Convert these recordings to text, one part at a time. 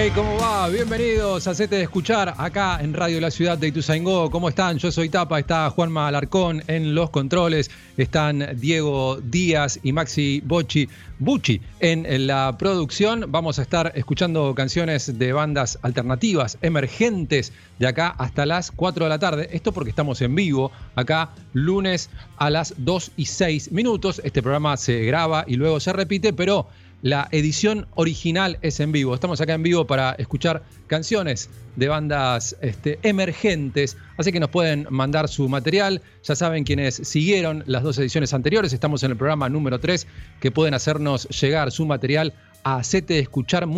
Hey, ¿cómo va? Bienvenidos a Hacete de Escuchar acá en Radio La Ciudad de Ituzaingó. ¿Cómo están? Yo soy Tapa, está Juanma Alarcón en los controles, están Diego Díaz y Maxi Bocci, Bucci en la producción. Vamos a estar escuchando canciones de bandas alternativas, emergentes, de acá hasta las 4 de la tarde. Esto porque estamos en vivo, acá lunes a las 2 y 6 minutos. Este programa se graba y luego se repite, pero la edición original es en vivo. Estamos acá en vivo para escuchar canciones de bandas este, emergentes, así que nos pueden mandar su material. Ya saben quienes siguieron las dos ediciones anteriores, estamos en el programa número 3, que pueden hacernos llegar su material a gmail.com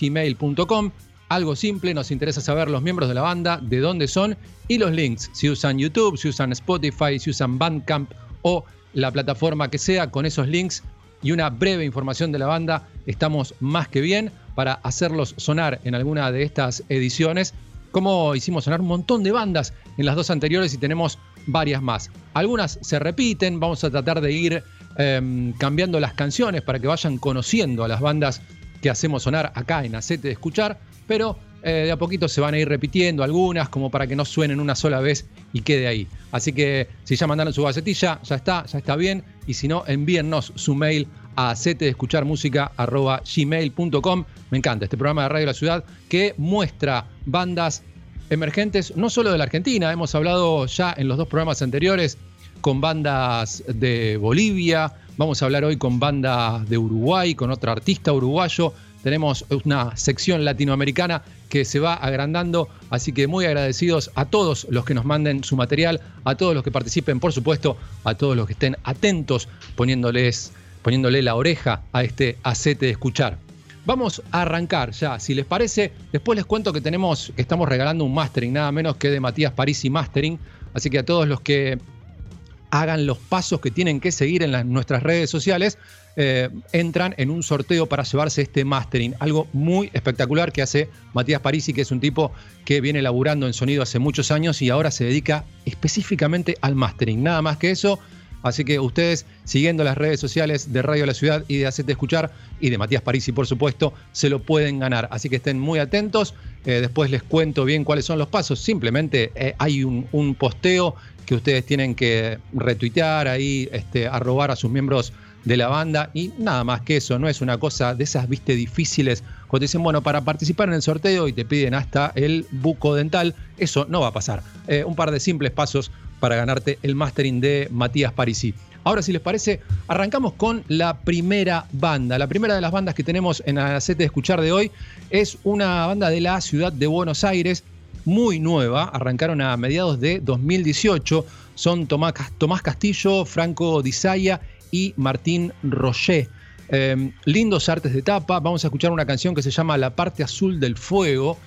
gmail.com Algo simple, nos interesa saber los miembros de la banda, de dónde son y los links. Si usan YouTube, si usan Spotify, si usan Bandcamp o la plataforma que sea con esos links y una breve información de la banda, estamos más que bien para hacerlos sonar en alguna de estas ediciones, como hicimos sonar un montón de bandas en las dos anteriores y tenemos varias más. Algunas se repiten, vamos a tratar de ir em, cambiando las canciones para que vayan conociendo a las bandas que hacemos sonar acá en Acete de Escuchar, pero eh, de a poquito se van a ir repitiendo algunas como para que no suenen una sola vez y quede ahí. Así que si ya mandaron su gacetilla, ya está, ya está bien. Y si no, envíennos su mail a gmail.com Me encanta este programa de Radio La Ciudad que muestra bandas emergentes, no solo de la Argentina, hemos hablado ya en los dos programas anteriores con bandas de Bolivia, vamos a hablar hoy con bandas de Uruguay, con otro artista uruguayo, tenemos una sección latinoamericana que se va agrandando, así que muy agradecidos a todos los que nos manden su material, a todos los que participen, por supuesto, a todos los que estén atentos poniéndoles, poniéndole la oreja a este acete de escuchar. Vamos a arrancar ya, si les parece. Después les cuento que tenemos, que estamos regalando un mastering, nada menos que de Matías París y Mastering. Así que a todos los que hagan los pasos que tienen que seguir en nuestras redes sociales, eh, entran en un sorteo para llevarse este mastering. Algo muy espectacular que hace Matías Parisi, que es un tipo que viene laburando en sonido hace muchos años y ahora se dedica específicamente al mastering. Nada más que eso. Así que ustedes, siguiendo las redes sociales de Radio La Ciudad y de Hacete Escuchar y de Matías Parisi, por supuesto, se lo pueden ganar. Así que estén muy atentos. Eh, después les cuento bien cuáles son los pasos. Simplemente eh, hay un, un, posteo que ustedes tienen que retuitear ahí, este, arrobar a sus miembros de la banda y nada más que eso, no es una cosa de esas, viste, difíciles. Cuando dicen, bueno, para participar en el sorteo y te piden hasta el buco dental, eso no va a pasar. Eh, un par de simples pasos para ganarte el mastering de Matías Parisi. Ahora, si les parece, arrancamos con la primera banda. La primera de las bandas que tenemos en la set de escuchar de hoy es una banda de la ciudad de Buenos Aires, muy nueva, arrancaron a mediados de 2018. Son Tomás, Castillo, Franco Disaya y Martín Roger. Em, lindos artes de tapa. Vamos a escuchar una canción que se llama La parte azul del fuego.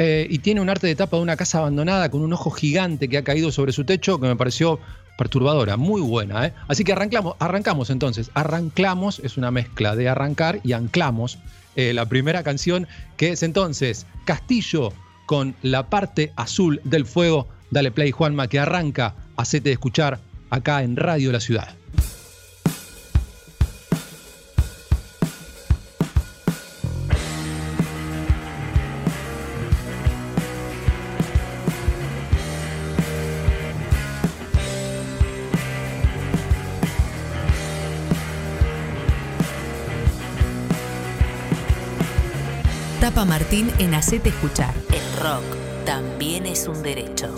Eh, y tiene un arte de tapa de una casa abandonada con un ojo gigante que ha caído sobre su techo que me pareció perturbadora, muy buena. ¿eh? Así que arrancamos, arrancamos entonces. Arrancamos es una mezcla de arrancar y anclamos eh, la primera canción que es entonces Castillo con la parte azul del fuego. Dale play Juanma que arranca. Hacete de escuchar acá en Radio La Ciudad. Martín en Hacete Escuchar. El rock también es un derecho.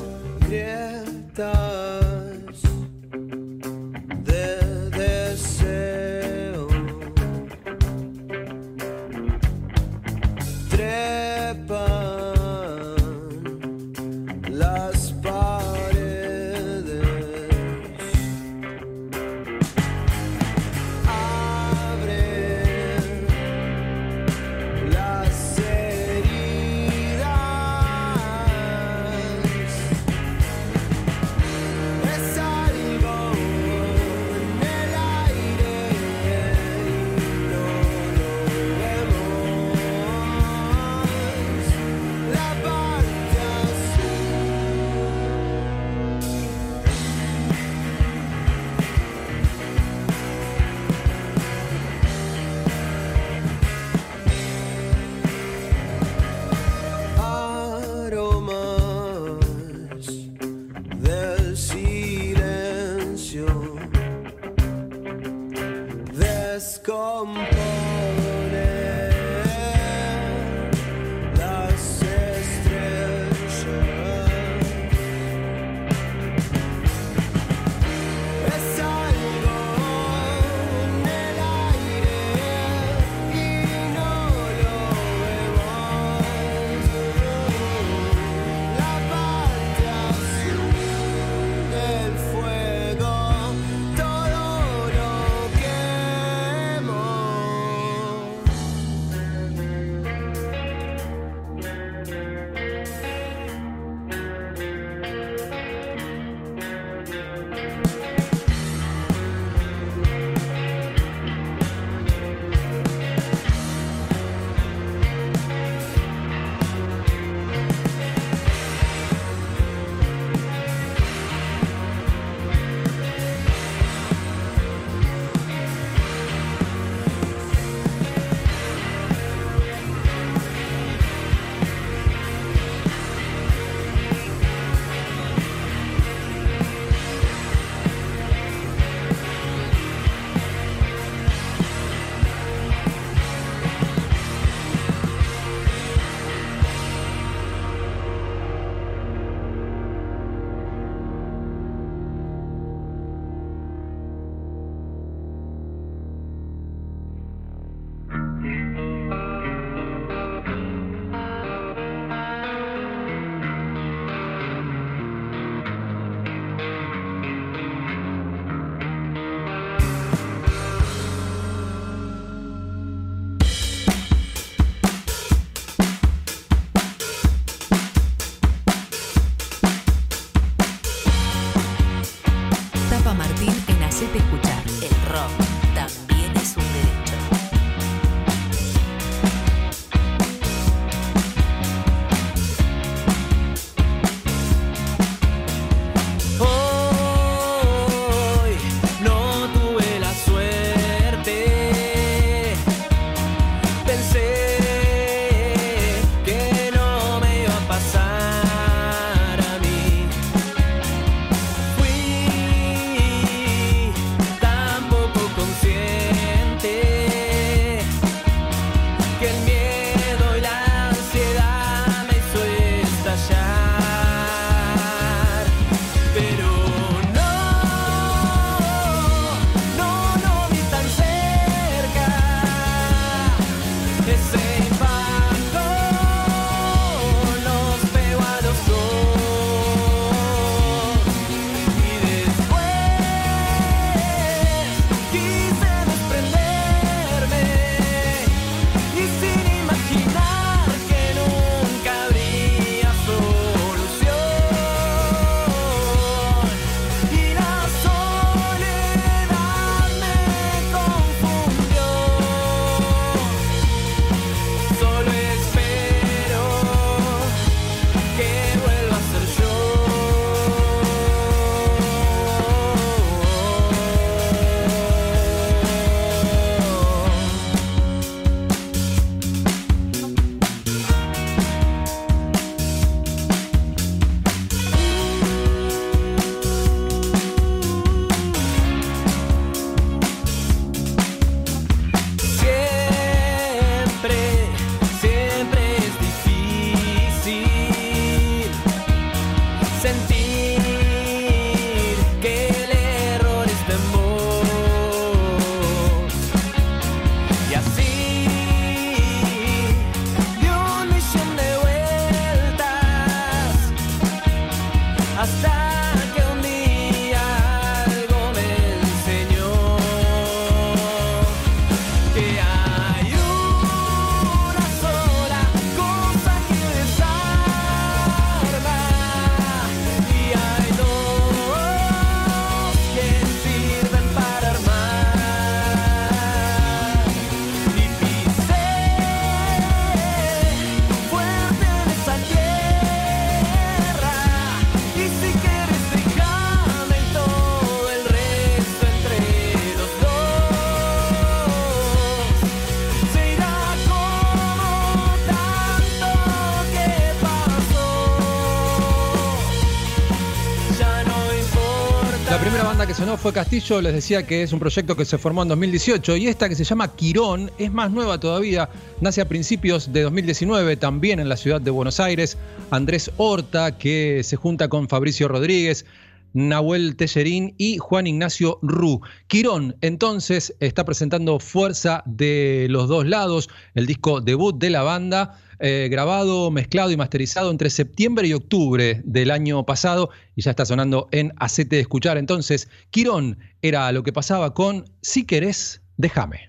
Sonó fue Castillo, les decía que es un proyecto que se formó en 2018 y esta que se llama Quirón es más nueva todavía, nace a principios de 2019 también en la ciudad de Buenos Aires. Andrés Horta que se junta con Fabricio Rodríguez, Nahuel Tellerín y Juan Ignacio Ru. Quirón entonces está presentando Fuerza de los dos lados, el disco debut de la banda. Eh, grabado, mezclado y masterizado entre septiembre y octubre del año pasado y ya está sonando en Acete de Escuchar. Entonces, Quirón era lo que pasaba con Si querés, déjame.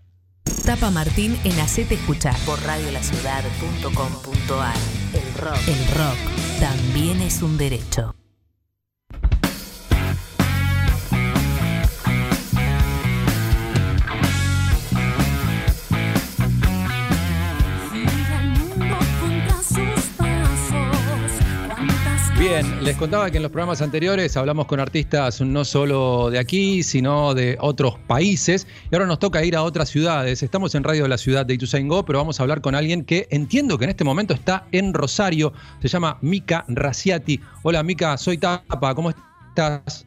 Tapa Martín en Acete Escuchar por radiolaciudad.com.ar. El rock. El rock también es un derecho. Bien, les contaba que en los programas anteriores hablamos con artistas no solo de aquí, sino de otros países. Y ahora nos toca ir a otras ciudades. Estamos en Radio de la Ciudad de Ituzaingó, pero vamos a hablar con alguien que entiendo que en este momento está en Rosario. Se llama Mica Raciati. Hola Mica, soy Tapa. ¿Cómo estás?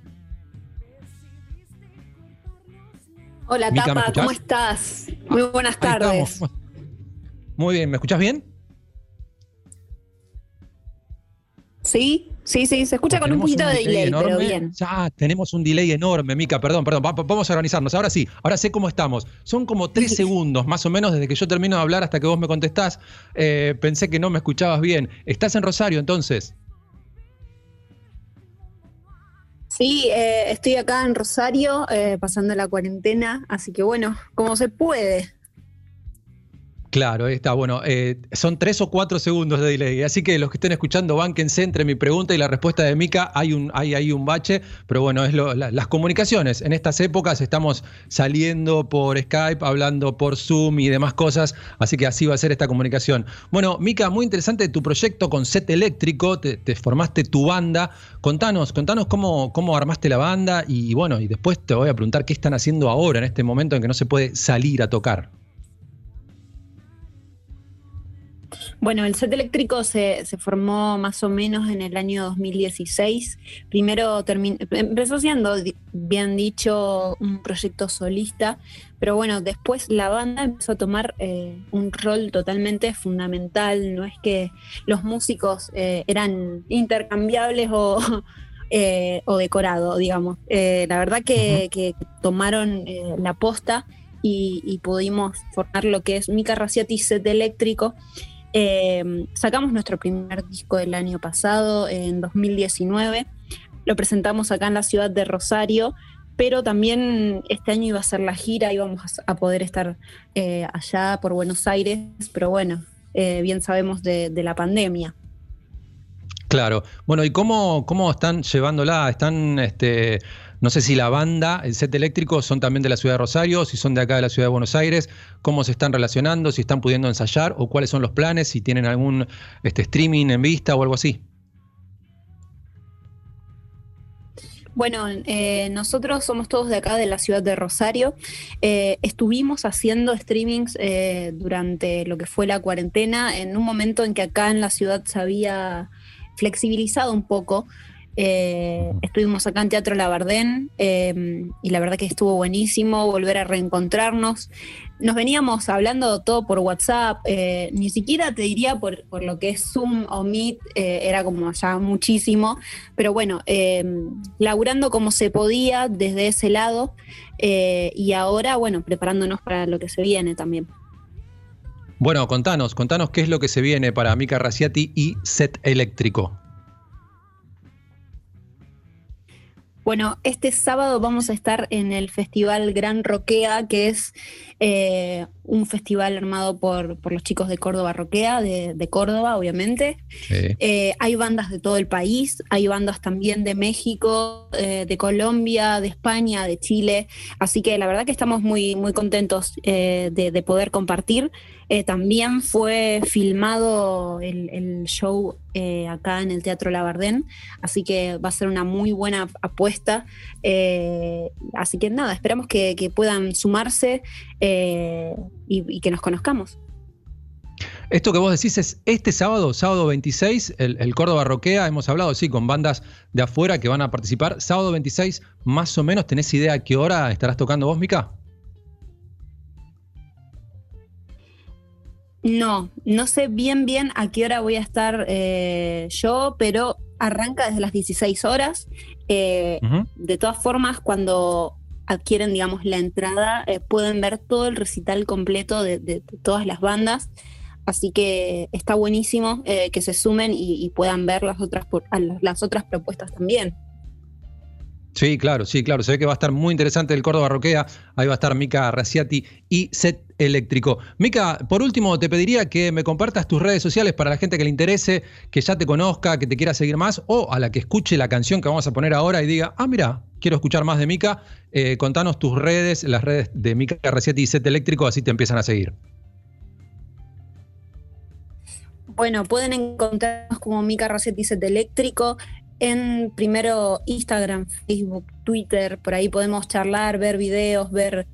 Hola Tapa, ¿cómo estás? Muy buenas tardes. Muy bien, ¿me escuchas bien? Sí, sí, sí, se escucha con un poquito de delay, pero bien. Ya tenemos un delay enorme, Mica, perdón, perdón, vamos a organizarnos. Ahora sí, ahora sé cómo estamos. Son como tres segundos, más o menos, desde que yo termino de hablar hasta que vos me contestás. Eh, pensé que no me escuchabas bien. ¿Estás en Rosario entonces? Sí, eh, estoy acá en Rosario, eh, pasando la cuarentena, así que bueno, como se puede. Claro, ahí está. Bueno, eh, son tres o cuatro segundos de delay. Así que los que estén escuchando, bánquense entre mi pregunta y la respuesta de Mica. Hay un, hay, hay un bache, pero bueno, es las comunicaciones. En estas épocas estamos saliendo por Skype, hablando por Zoom y demás cosas. Así que así va a ser esta comunicación. Bueno, Mica, muy interesante tu proyecto con Set Eléctrico. Te, formaste tu banda. Contanos, contanos cómo, cómo armaste la banda y bueno, y después te voy a preguntar qué están haciendo ahora en este momento en que no se puede salir a tocar. Bueno, el set eléctrico se, formó más o menos en el año 2016. Primero empezó siendo, bien dicho, un proyecto solista, pero bueno, después la banda empezó a tomar eh, un rol totalmente fundamental. No es que los músicos eh, eran intercambiables o, eh, o decorados, digamos. la verdad que, tomaron la posta y, y, pudimos formar lo que es Mica Raciati Set Eléctrico Em, sacamos nuestro primer disco del año pasado, en 2019. Lo presentamos acá en la ciudad de Rosario, pero también este año iba a ser la gira, íbamos a, poder estar eh, allá por Buenos Aires, pero bueno, eh, bien sabemos de, de la pandemia. Claro. Bueno, ¿y cómo, cómo están llevándola? ¿Están este, no sé si la banda, el set eléctrico, son también de la ciudad de Rosario, si son de acá de la ciudad de Buenos Aires, cómo se están relacionando, si están pudiendo ensayar o cuáles son los planes, si tienen algún este, streaming en vista o algo así. Bueno, eh, nosotros somos todos de acá, de la ciudad de Rosario. Eh, estuvimos haciendo streamings eh, durante lo que fue la cuarentena, en un momento en que acá en la ciudad se había flexibilizado un poco eh, estuvimos acá en Teatro Labardén eh, y la verdad que estuvo buenísimo volver a reencontrarnos. Nos veníamos hablando todo por WhatsApp, eh, ni siquiera te diría por, lo que es Zoom o Meet, era como ya muchísimo, pero bueno, laburando como se podía desde ese lado y ahora, bueno, preparándonos para lo que se viene también. Bueno, contanos, contanos qué es lo que se viene para Mica Raciati y Set Eléctrico. Bueno, este sábado vamos a estar en el Festival Gran Roquea, que es eh, un festival armado por, los chicos de Córdoba Roquea, de, Córdoba, obviamente. Eh, hay bandas de todo el país, hay bandas también de México, eh, de Colombia, de España, de Chile. Así que la verdad que estamos muy, muy contentos de, poder compartir. También fue filmado el, show acá en el Teatro Labardén, así que va a ser una muy buena apuesta. así que nada, esperamos que, que puedan sumarse y, que nos conozcamos. Esto que vos decís es este sábado, sábado 26, el, Córdoba Roquea, hemos hablado, sí, con bandas de afuera que van a participar. Sábado 26, más o menos, ¿tenés idea a qué hora estarás tocando vos, Mica? No, no sé bien bien a qué hora voy a estar eh, yo, pero arranca desde las 16 horas. Eh, de todas formas, cuando adquieren, digamos, la entrada, eh, pueden ver todo el recital completo de, todas las bandas. Así que está buenísimo que se sumen y, puedan ver las otras, las otras propuestas también. Sí, claro, sí, claro. Se ve que va a estar muy interesante el Córdoba Roquea. Ahí va a estar Mica Raciati y Set Eléctrico. Mica, por último, te pediría que me compartas tus redes sociales para la gente que le interese, que ya te conozca, que te quiera seguir más, o a la que escuche la canción que vamos a poner ahora y diga, ah, mira, quiero escuchar más de Mica. Eh, contanos tus redes, las redes de Mica Raciati y Set Eléctrico, así te empiezan a seguir. Bueno, pueden encontrarnos como Mica Raciati y Set Eléctrico en primero Instagram, Facebook, Twitter, por ahí podemos charlar, ver videos, ver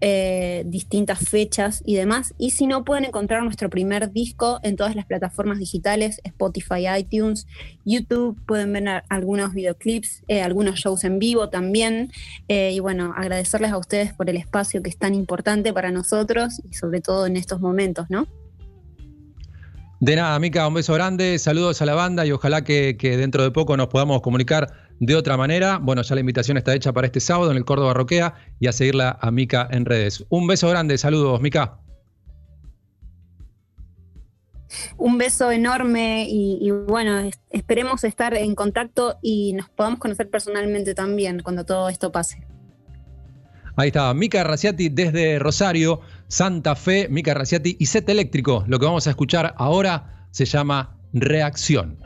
eh, distintas fechas y demás. Y si no, pueden encontrar nuestro primer disco en todas las plataformas digitales, Spotify, iTunes, YouTube, pueden ver algunos videoclips, eh, algunos shows en vivo también. Eh, y bueno, agradecerles a ustedes por el espacio que es tan importante para nosotros y sobre todo en estos momentos, ¿no? De nada, Mica, un beso grande, saludos a la banda y ojalá que, dentro de poco nos podamos comunicar de otra manera. Bueno, ya la invitación está hecha para este sábado en el Córdoba Roquea y a seguirla a Mica en redes. Un beso grande, saludos, Mica. Un beso enorme y, bueno, esperemos estar en contacto y nos podamos conocer personalmente también cuando todo esto pase. Ahí está, Mica Raciati desde Rosario. Santa Fe, Mica Raciati y Set Eléctrico. Lo que vamos a escuchar ahora se llama Reacción.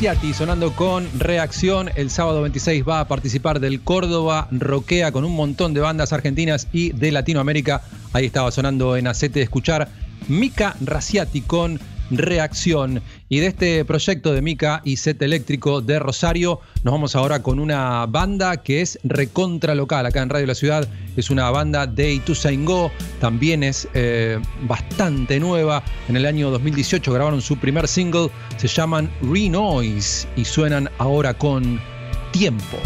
Raciati sonando con reacción. El sábado 26 va a participar del Córdoba Roquea con un montón de bandas argentinas y de Latinoamérica Ahí estaba sonando en acete escuchar Mica Raciati con reacción. Y de este proyecto de Mica y Set Eléctrico de Rosario, nos vamos ahora con una banda que es recontra local acá en Radio La Ciudad. Es una banda de Ituzaingó, también es eh, bastante nueva. En el año 2018 grabaron su primer single, se llaman Renoise y suenan ahora con Tiempo.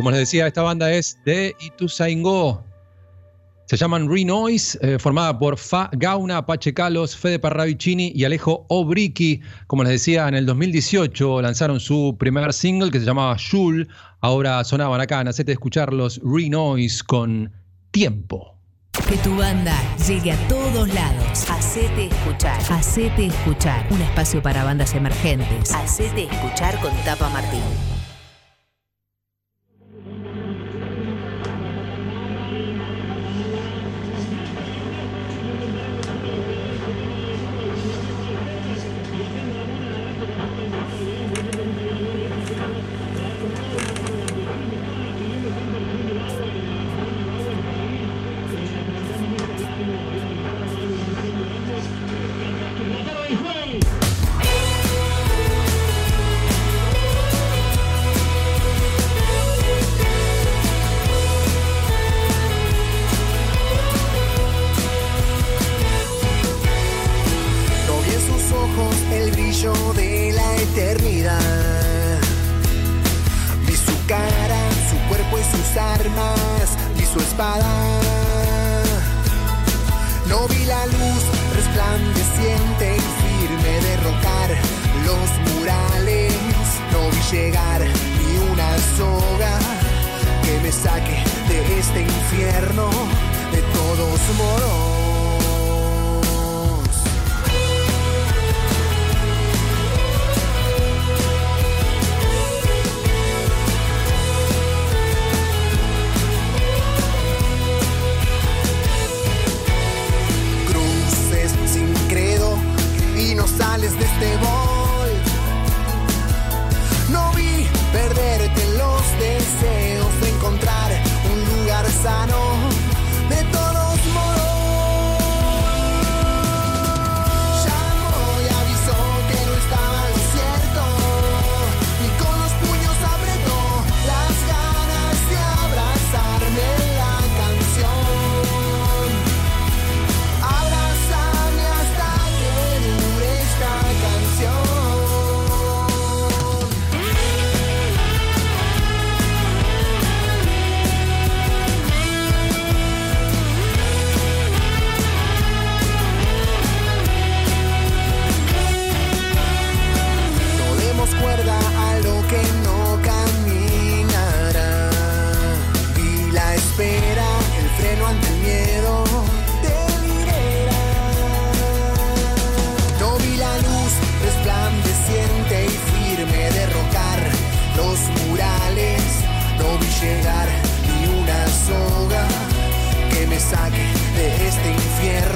Como les decía, esta banda es de Ituzaingó. Se llaman Renoise, eh, formada por Fa Gauna, Pache Calos, Fede Parravicini y Alejo Obriki. Como les decía, en el 2018 lanzaron su primer single que se llamaba Shul. Ahora sonaban acá, nacete de escuchar los Renoise con Tiempo. Que tu banda llegue a todos lados. Hacete escuchar. Hacete escuchar. Un espacio para bandas emergentes. Hacete escuchar con Tapa Martín. Sus armas y su espada. No vi la luz resplandeciente y firme derrocar los murales. No vi llegar ni una soga que me saque de este infierno de todos modos. Este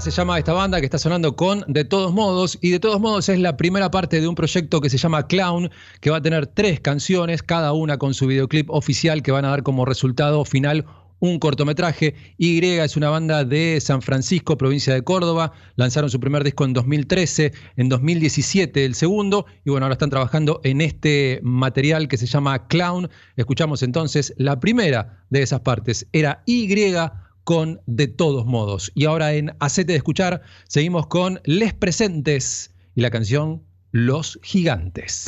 se llama esta banda que está sonando con De todos modos y De todos modos es la primera parte de un proyecto que se llama Clown que va a tener tres canciones, cada una con su videoclip oficial que van a dar como resultado final un cortometraje. Y es una banda de San Francisco, provincia de Córdoba. Lanzaron su primer disco en 2013, en 2017 el segundo. Y bueno, ahora están trabajando en este material que se llama Clown. Escuchamos entonces la primera de esas partes. Era Y con De todos modos. Y ahora en Acete de Escuchar seguimos con Les Presentes y la canción Los Gigantes.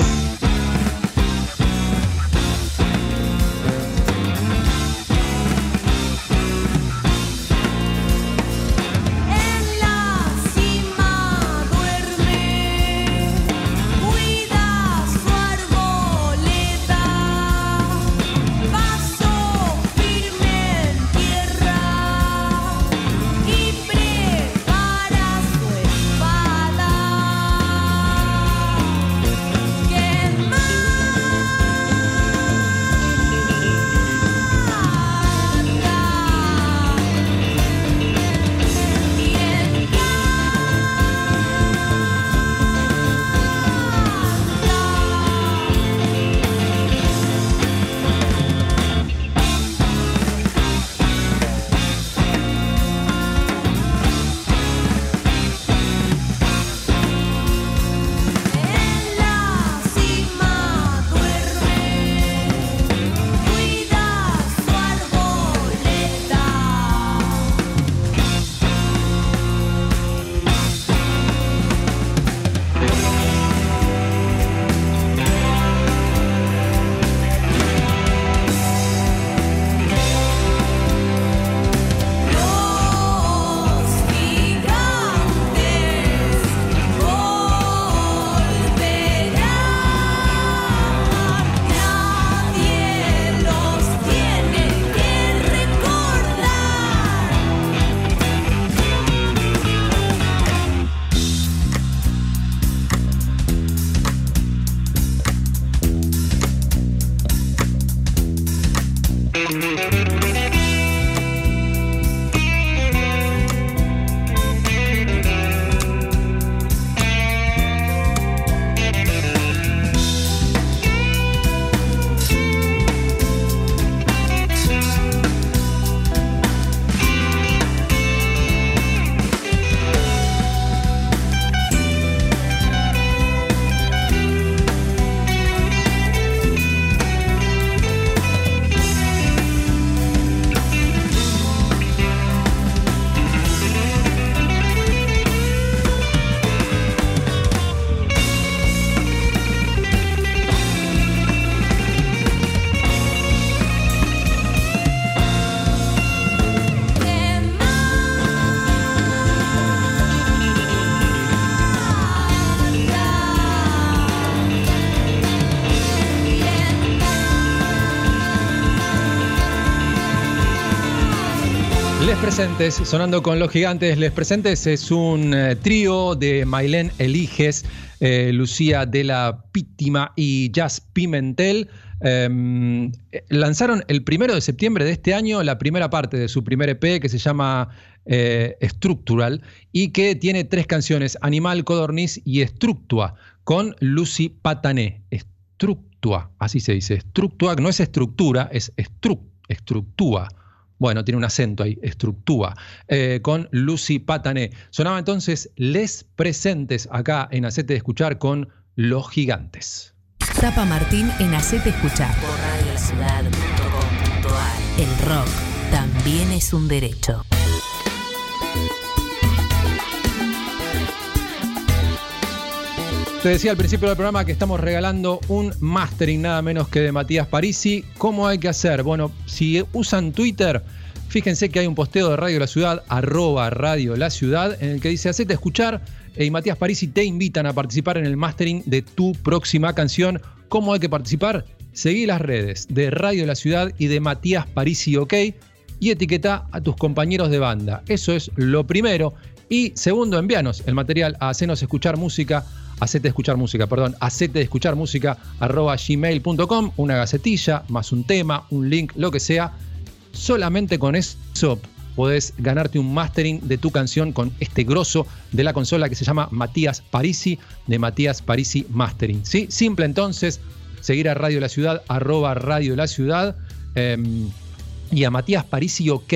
Sonando con los gigantes. Les Presentes es un eh, trío de Mailén Eliges, eh, Lucía de la Pítima y Jazz Pimentel. Em, lanzaron el primero de septiembre de este año la primera parte de su primer EP que se llama eh, Structural y que tiene tres canciones: Animal, Codorniz y Structua, con Lucy Patané. Structua, así se dice. Structua, no es estructura, es estructúa. Bueno, tiene un acento ahí, estructúa, eh, con Lucy Patané. Sonaba entonces Les Presentes acá en Acete de Escuchar con Los Gigantes. Tapa Martín en Acete Escuchar. Por El rock también es un derecho. Te decía al principio del programa que estamos regalando un mastering nada menos que de Matías Parisi. ¿Cómo hay que hacer? Bueno, si usan Twitter, fíjense que hay un posteo de Radio La Ciudad, arroba Radio La Ciudad, en el que dice, hacete escuchar y Matías Parisi te invitan a participar en el mastering de tu próxima canción. ¿Cómo hay que participar? Seguí las redes de Radio La Ciudad y de Matías Parisi OK y etiqueta a tus compañeros de banda. Eso es lo primero. Y segundo, envíanos el material a Hacenos Escuchar Música hacete escuchar música, perdón, hacete escuchar música arroba gmail.com, una gacetilla, más un tema, un link, lo que sea. Solamente con eso podés ganarte un mastering de tu canción con este grosso de la consola que se llama Matías Parisi, de Matías Parisi Mastering. ¿sí? Simple entonces, seguir a Radio La Ciudad, arroba Radio La Ciudad, em, y a Matías Parisi OK.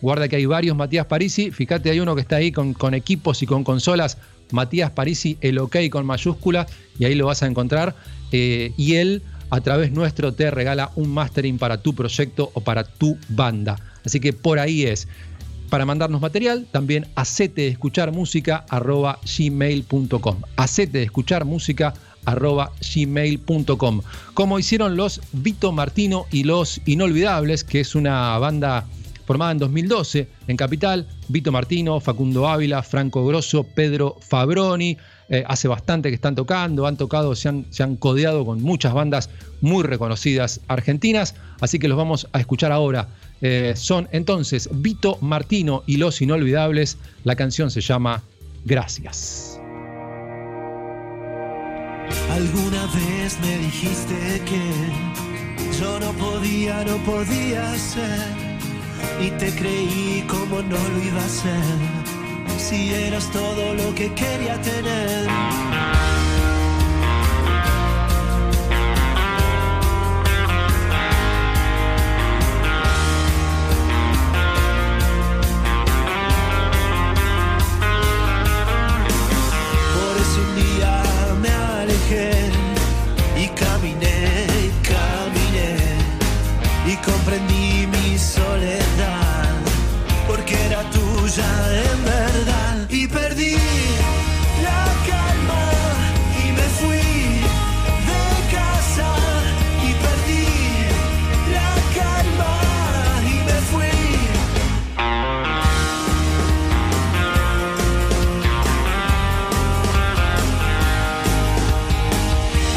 Guarda que hay varios Matías Parisi, fíjate, hay uno que está ahí con, con equipos y con consolas Matías Parisi, el OK con mayúscula, y ahí lo vas a encontrar. Eh, y él, a través nuestro, te regala un mastering para tu proyecto o para tu banda. Así que por ahí es. Para mandarnos material, también acete de escuchar música arroba gmail.com. Escuchar música gmail.com. Como hicieron los Vito Martino y los Inolvidables, que es una banda formada en 2012 en Capital, Vito Martino, Facundo Ávila, Franco Grosso, Pedro Fabroni. Eh, hace bastante que están tocando, han tocado, se han, se han codeado con muchas bandas muy reconocidas argentinas, así que los vamos a escuchar ahora. Eh, son entonces Vito Martino y Los Inolvidables. La canción se llama Gracias. Alguna vez me dijiste que yo no podía, no podía ser y te creí como no lo iba a ser. Si eras todo lo que quería tener. En verdad. Y perdí la calma y me fui de casa. Y perdí la calma y me fui.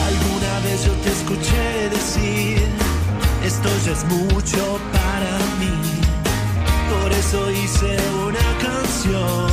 Alguna vez yo te escuché decir, esto ya es mucho para mí eso hice una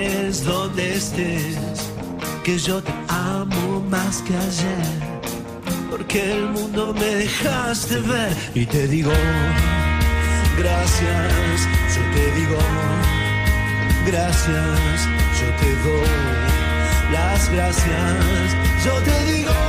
donde estés, porque yo te amo más que ayer, porque el mundo me dejaste ver. Y te digo gracias, yo te digo gracias, yo te doy las gracias, yo te digo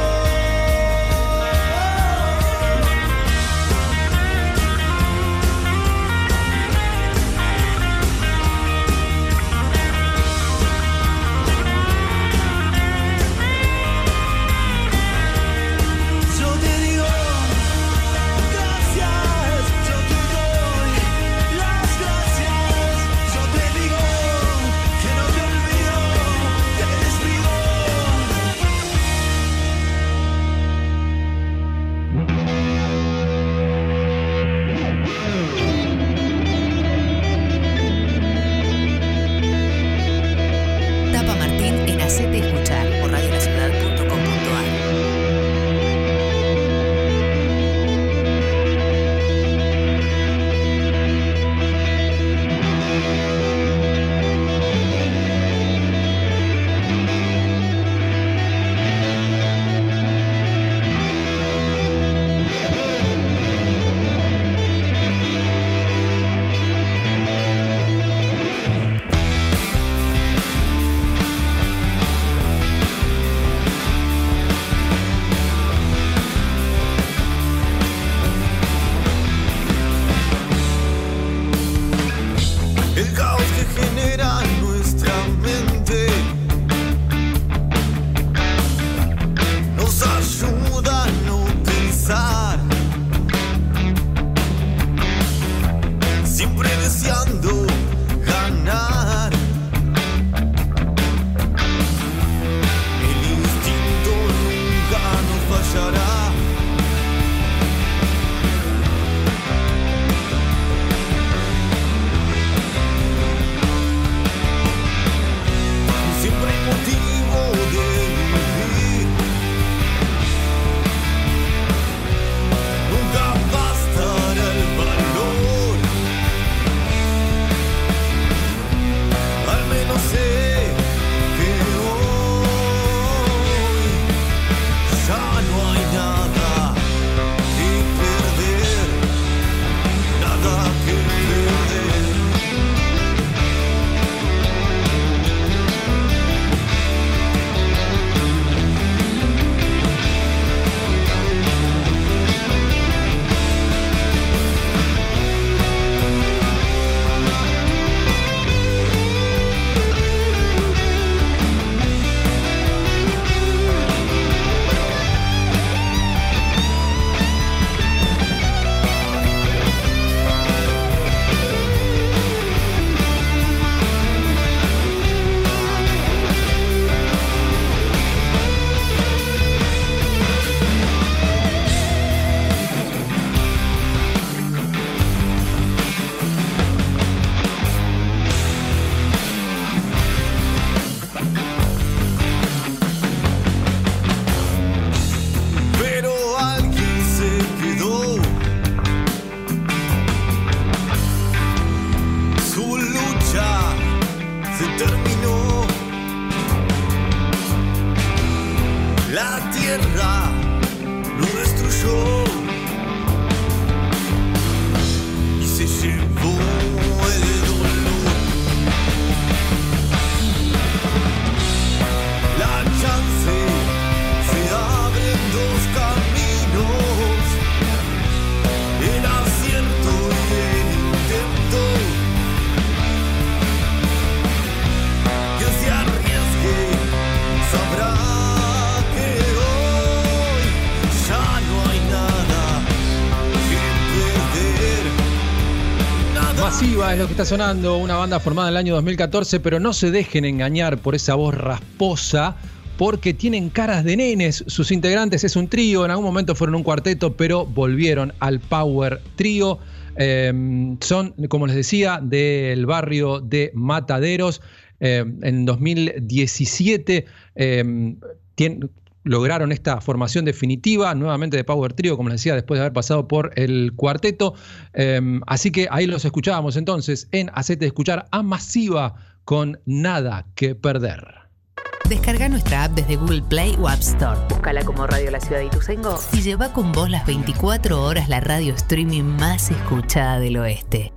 es lo que está sonando, una banda formada en el año 2014, pero no se dejen engañar por esa voz rasposa, porque tienen caras de nenes. Sus integrantes es un trío, en algún momento fueron un cuarteto, pero volvieron al Power Trío. Em, son, como les decía, del barrio de Mataderos. Em, en 2017 em, tienen lograron esta formación definitiva, nuevamente de Power Trio, como les decía, después de haber pasado por el cuarteto. Em, así que ahí los escuchábamos entonces en Hacete Escuchar a Masiva con Nada que Perder. Descarga nuestra app desde Google Play o App Store. Búscala como Radio La Ciudad de Ituzaingó y lleva con vos las 24 horas la radio streaming más escuchada del oeste.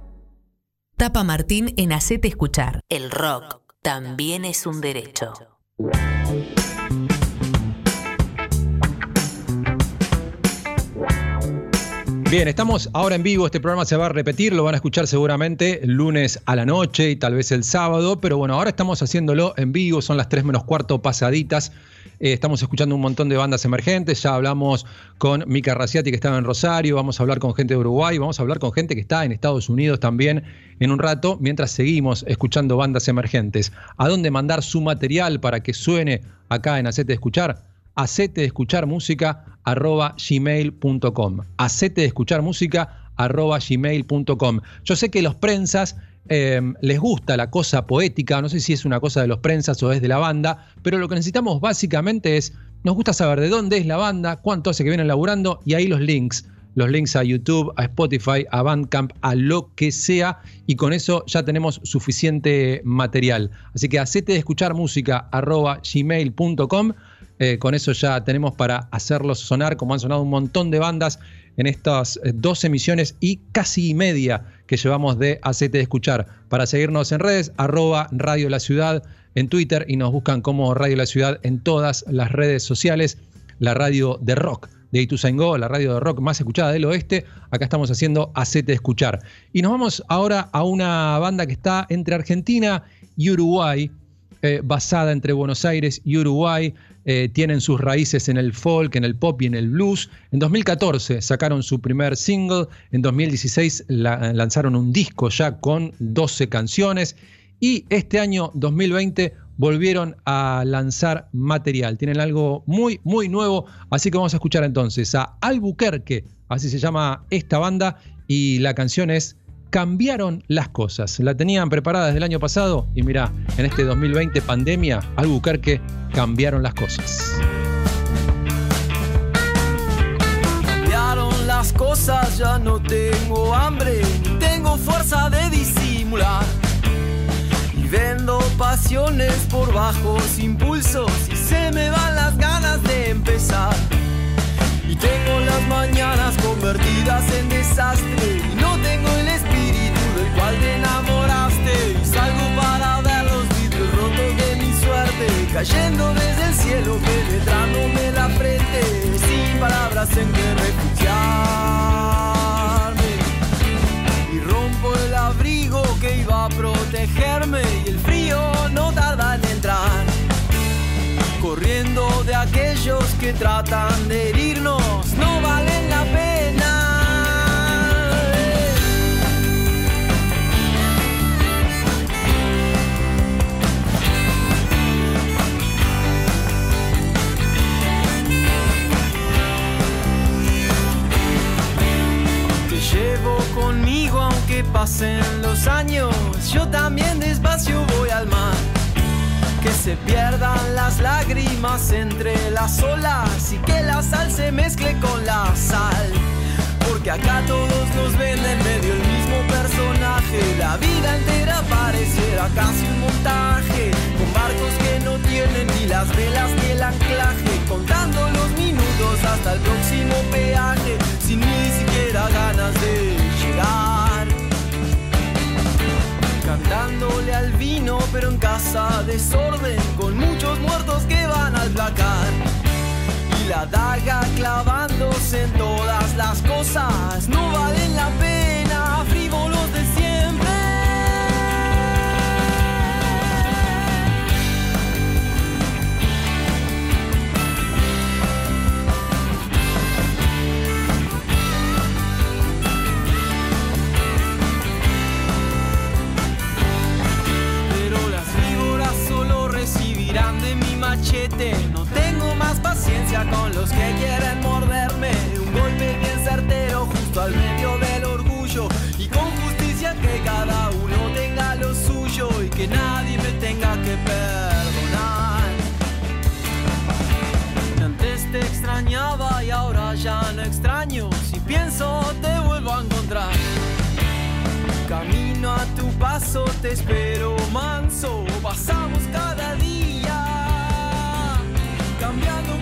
Tapa Martín en Hacete Escuchar. El rock también es un derecho. Bien, estamos ahora en vivo, este programa se va a repetir, lo van a escuchar seguramente lunes a la noche y tal vez el sábado, pero bueno, ahora estamos haciéndolo en vivo, son las 3 menos cuarto pasaditas, eh, estamos escuchando un montón de bandas emergentes, ya hablamos con Mika Raciati que estaba en Rosario, vamos a hablar con gente de Uruguay, vamos a hablar con gente que está en Estados Unidos también en un rato, mientras seguimos escuchando bandas emergentes. ¿A dónde mandar su material para que suene acá en Hacete Escuchar? Hacete escuchar música arroba gmail.com. Hacete escuchar música arroba gmail.com. Yo sé que los prensas eh, les gusta la cosa poética, no sé si es una cosa de los prensas o es de la banda, pero lo que necesitamos básicamente es, nos gusta saber de dónde es la banda, cuánto hace que vienen laburando y ahí los links los links a YouTube, a Spotify, a Bandcamp, a lo que sea, y con eso ya tenemos suficiente material. Así que hacete escuchar música arroba gmail.com eh, con eso ya tenemos para hacerlos sonar, como han sonado un montón de bandas en estas eh, dos emisiones y casi media que llevamos de Acete de Escuchar. Para seguirnos en redes, arroba Radio La Ciudad en Twitter y nos buscan como Radio La Ciudad en todas las redes sociales, la radio de rock de Ituzaingó, la radio de rock más escuchada del oeste. Acá estamos haciendo Acete de Escuchar. Y nos vamos ahora a una banda que está entre Argentina y Uruguay, eh, basada entre Buenos Aires y Uruguay. Eh, tienen sus raíces en el folk, en el pop y en el blues. En 2014 sacaron su primer single, en 2016 lanzaron un disco ya con 12 canciones y este año 2020 volvieron a lanzar material. Tienen algo muy, muy nuevo, así que vamos a escuchar entonces a Albuquerque, así se llama esta banda, y la canción es cambiaron las cosas. La tenían preparada desde el año pasado y mira, en este 2020 pandemia, Albuquerque cambiaron las cosas. Cambiaron las cosas, ya no tengo hambre, ni tengo fuerza de disimular. Y vendo pasiones por bajos impulsos y se me van las ganas de empezar. Tengo las mañanas convertidas en desastre y no tengo el espíritu del cual te enamoraste. Y salgo para ver los vidrios rotos de mi suerte, cayendo desde el cielo, penetrándome la frente, sin palabras en que refugiarme. Y rompo el abrigo que iba a protegerme y el frío no tarda en entrar corriendo de aquellos que tratan de herirnos, no valen la pena. Te llevo conmigo aunque pasen los años, yo también despacio voy al mar que se pierdan las lágrimas entre las olas y que la sal se mezcle con la sal. Porque acá todos nos ven en medio el mismo personaje. La vida entera pareciera casi un montaje. Con barcos que no tienen ni las velas ni el anclaje. Contando los minutos hasta el próximo peaje. Sin ni siquiera ganas de cantándole al vino, pero en casa desorden, con muchos muertos que van al placar. Y la daga clavándose en todas las cosas, no valen la pena, frívolos de recibirán de mi machete. No tengo más paciencia con los que quieren morderme. Un golpe bien certero justo al medio del orgullo. Y con justicia que cada uno tenga lo suyo y que nadie me tenga que perdonar. Antes te extrañaba y ahora ya no extraño. Si pienso te vuelvo a encontrar. Camino a tu paso, te espero manso. Pasamos cada día cambiando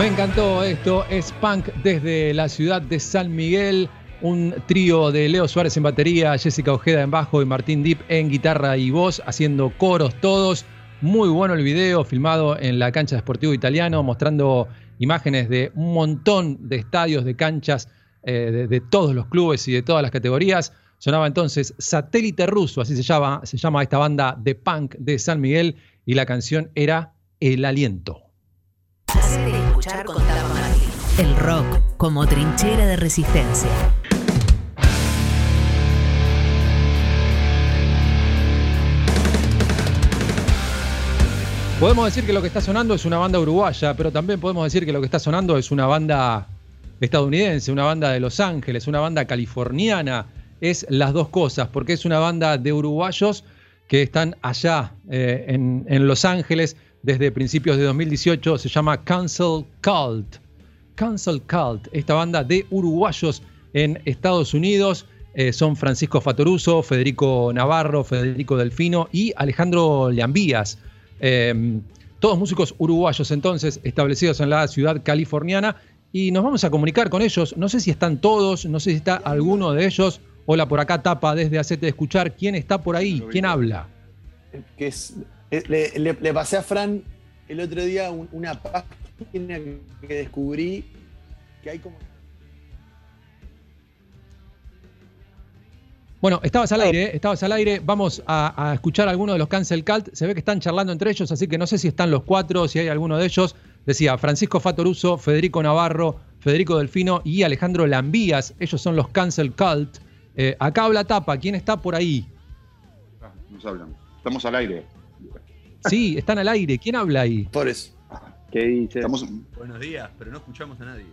Me encantó esto, es punk desde la ciudad de San Miguel, un trío de Leo Suárez en batería, Jessica Ojeda en bajo y Martín Dip en guitarra y voz, haciendo coros todos. Muy bueno el video, filmado en la cancha de Sportivo Italiano, mostrando imágenes de un montón de estadios, de canchas, eh, de, todos los clubes y de todas las categorías. Sonaba entonces Satélite Ruso, así se llama, se llama esta banda de punk de San Miguel, y la canción era El Aliento. Hacete escuchar con Tapa Martín. El rock como trinchera de resistencia. Podemos decir que lo que está sonando es una banda uruguaya, pero también podemos decir que lo que está sonando es una banda estadounidense, una banda de Los Ángeles, una banda californiana. Es las dos cosas, porque es una banda de uruguayos que están allá eh, en, en Los Ángeles desde principios de 2018. Se llama Cancel Cult. Cancel Cult, esta banda de uruguayos en Estados Unidos. eh, son Francisco Fatoruso, Federico Navarro, Federico Delfino y Alejandro Leambías. Eh, todos músicos uruguayos entonces establecidos en la ciudad californiana y nos vamos a comunicar con ellos. No sé si están todos, no sé si está alguno de ellos. Hola, por acá tapa desde Hacete de Escuchar. ¿Quién está por ahí? ¿Quién habla? que es- le, le- le pasé a Fran el otro día un- una página que descubrí que hay como Bueno, estabas al aire, ¿eh? estabas al aire. Vamos a, a escuchar a alguno de los Cancel Cult. Se ve que están charlando entre ellos, así que no sé si están los cuatro, si hay alguno de ellos. Decía Francisco Fatoruso, Federico Navarro, Federico Delfino y Alejandro Lambías. Ellos son los Cancel Cult. Eh, acá habla Tapa. ¿Quién está por ahí? Ah, Nos hablan. Estamos al aire. Sí, están al aire. ¿Quién habla ahí? Por eso. ¿Qué dice? Estamos Buenos días, pero no escuchamos a nadie.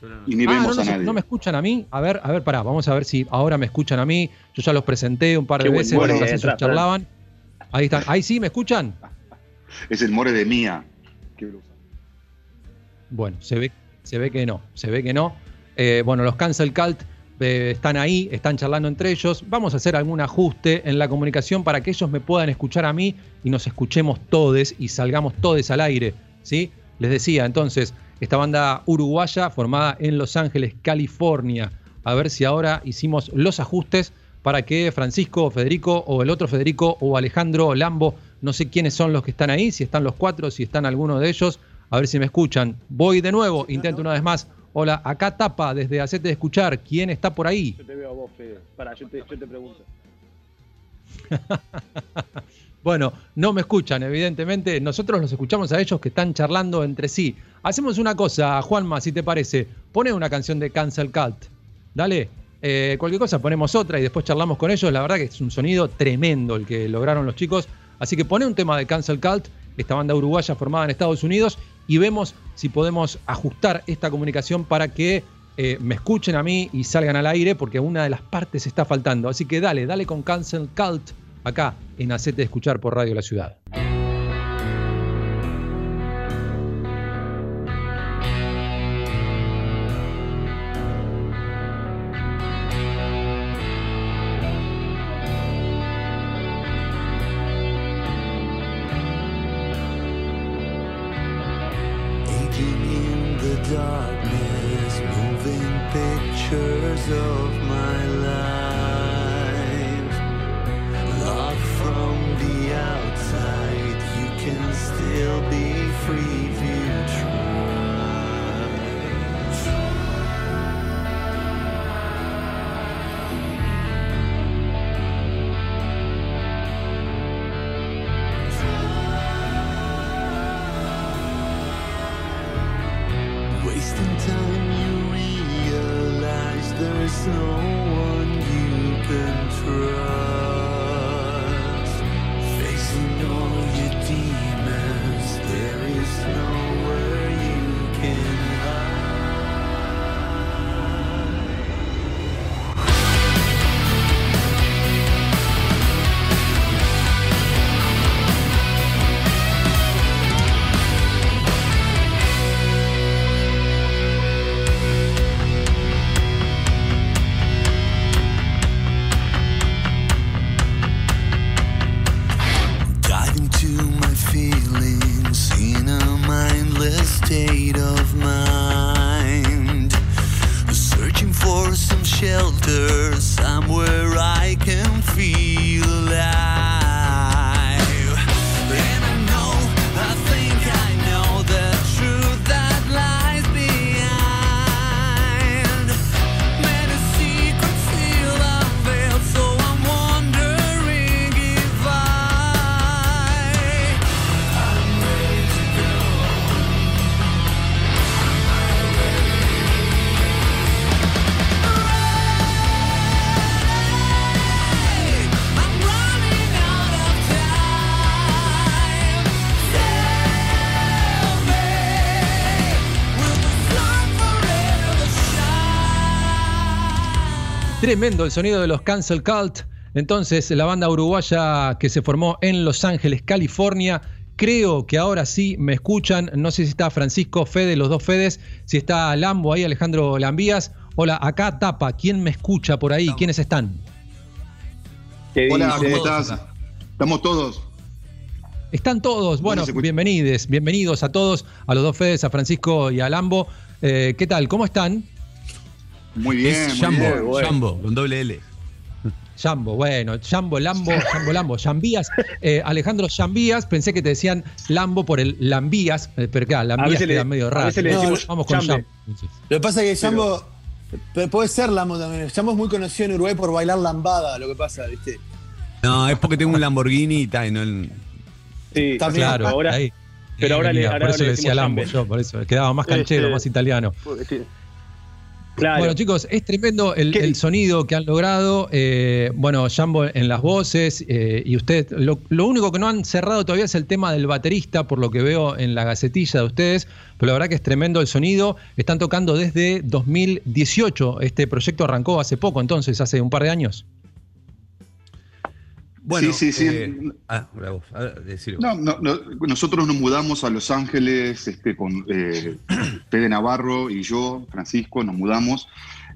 Solo y ni Ah, vemos no, a no, nadie. no me escuchan a mí. A ver, a ver, pará, vamos a ver si ahora me escuchan a mí. Yo ya los presenté un par de Qué veces mientras ellos charlaban. Ahí están. Ahí sí, ¿me escuchan? Es el more de Mía. Qué blusa. Bueno, se ve, se ve que no, se ve que no. Eh, bueno, los Cancel Cult están ahí, están charlando entre ellos. Vamos a hacer algún ajuste en la comunicación para que ellos me puedan escuchar a mí y nos escuchemos todos y salgamos todos al aire. ¿sí? Les decía, entonces, esta banda uruguaya formada en Los Ángeles, California. A ver si ahora hicimos los ajustes para que Francisco Federico o el otro Federico o Alejandro o Lambo, no sé quiénes son los que están ahí, si están los cuatro, si están alguno de ellos, a ver si me escuchan. Voy de nuevo, intento una vez más. Hola, acá tapa desde Hacete de Escuchar. ¿Quién está por ahí? Yo te veo a vos, Fede. Pará, yo te, yo te pregunto. Bueno, no me escuchan, evidentemente. Nosotros los escuchamos a ellos que están charlando entre sí. Hacemos una cosa, Juanma, si te parece. Pone una canción de Cancel Cult. Dale. Eh, cualquier cosa ponemos otra y después charlamos con ellos. La verdad que es un sonido tremendo el que lograron los chicos. Así que pone un tema de Cancel Cult, esta banda uruguaya formada en Estados Unidos, y vemos si podemos ajustar esta comunicación para que eh, me escuchen a mí y salgan al aire, porque una de las partes está faltando. Así que dale, dale con Cancel Cult acá en Hacete Escuchar por Radio La Ciudad. Tremendo el sonido de los Cancel Cult. Entonces, la banda uruguaya que se formó en Los Ángeles, California. Creo que ahora sí me escuchan. No sé si está Francisco Fede, los dos Fedes. Si está Lambo ahí, Alejandro Lambías. Hola, acá tapa. ¿Quién me escucha por ahí? ¿Quiénes están? ¿Qué Hola, dice? ¿cómo estás? Estamos todos. Están todos. Bueno, bienvenidos. Bienvenidos a todos, a los dos Fedes, a Francisco y a Lambo. Eh, ¿Qué tal? ¿Cómo están? Muy bien. es muy Jambo, bien. bueno. Jambo, con doble L. Jambo, bueno, Jambo, Lambo, Jambo, Lambo, Jambías, eh, Alejandro Jambías, pensé que te decían Lambo por el Lambías, eh, pero claro, Lambías le- queda medio a raro. veces le No, decimos vamos con. Jambo. Lo que pasa es que Jambo. pero Puede ser Lambo también. Jambo es muy conocido en Uruguay por bailar lambada, lo que pasa, ¿viste? No, es porque tengo un Lamborghini y tal, y no el- Sí, Está bien. Claro, ahora, ahí. Pero ahora le, ahora por eso le le decía Lambo, yo, por eso quedaba más canchero, Este, más italiano. Sí. Claro. Bueno, chicos, es tremendo el, ¿Qué- el sonido que han logrado. eh, bueno, Jambo en las voces eh, y usted. Lo, lo único que no han cerrado todavía es el tema del baterista, por lo que veo en la gacetilla de ustedes. Pero la verdad que es tremendo el sonido. Están tocando desde 2018. Este proyecto arrancó hace poco, entonces, hace un par de años. Bueno, Sí, sí, sí. eh, ah, decilo. No, no, no, nosotros nos mudamos a Los Ángeles este, con eh, Fede Navarro y yo, Francisco, nos mudamos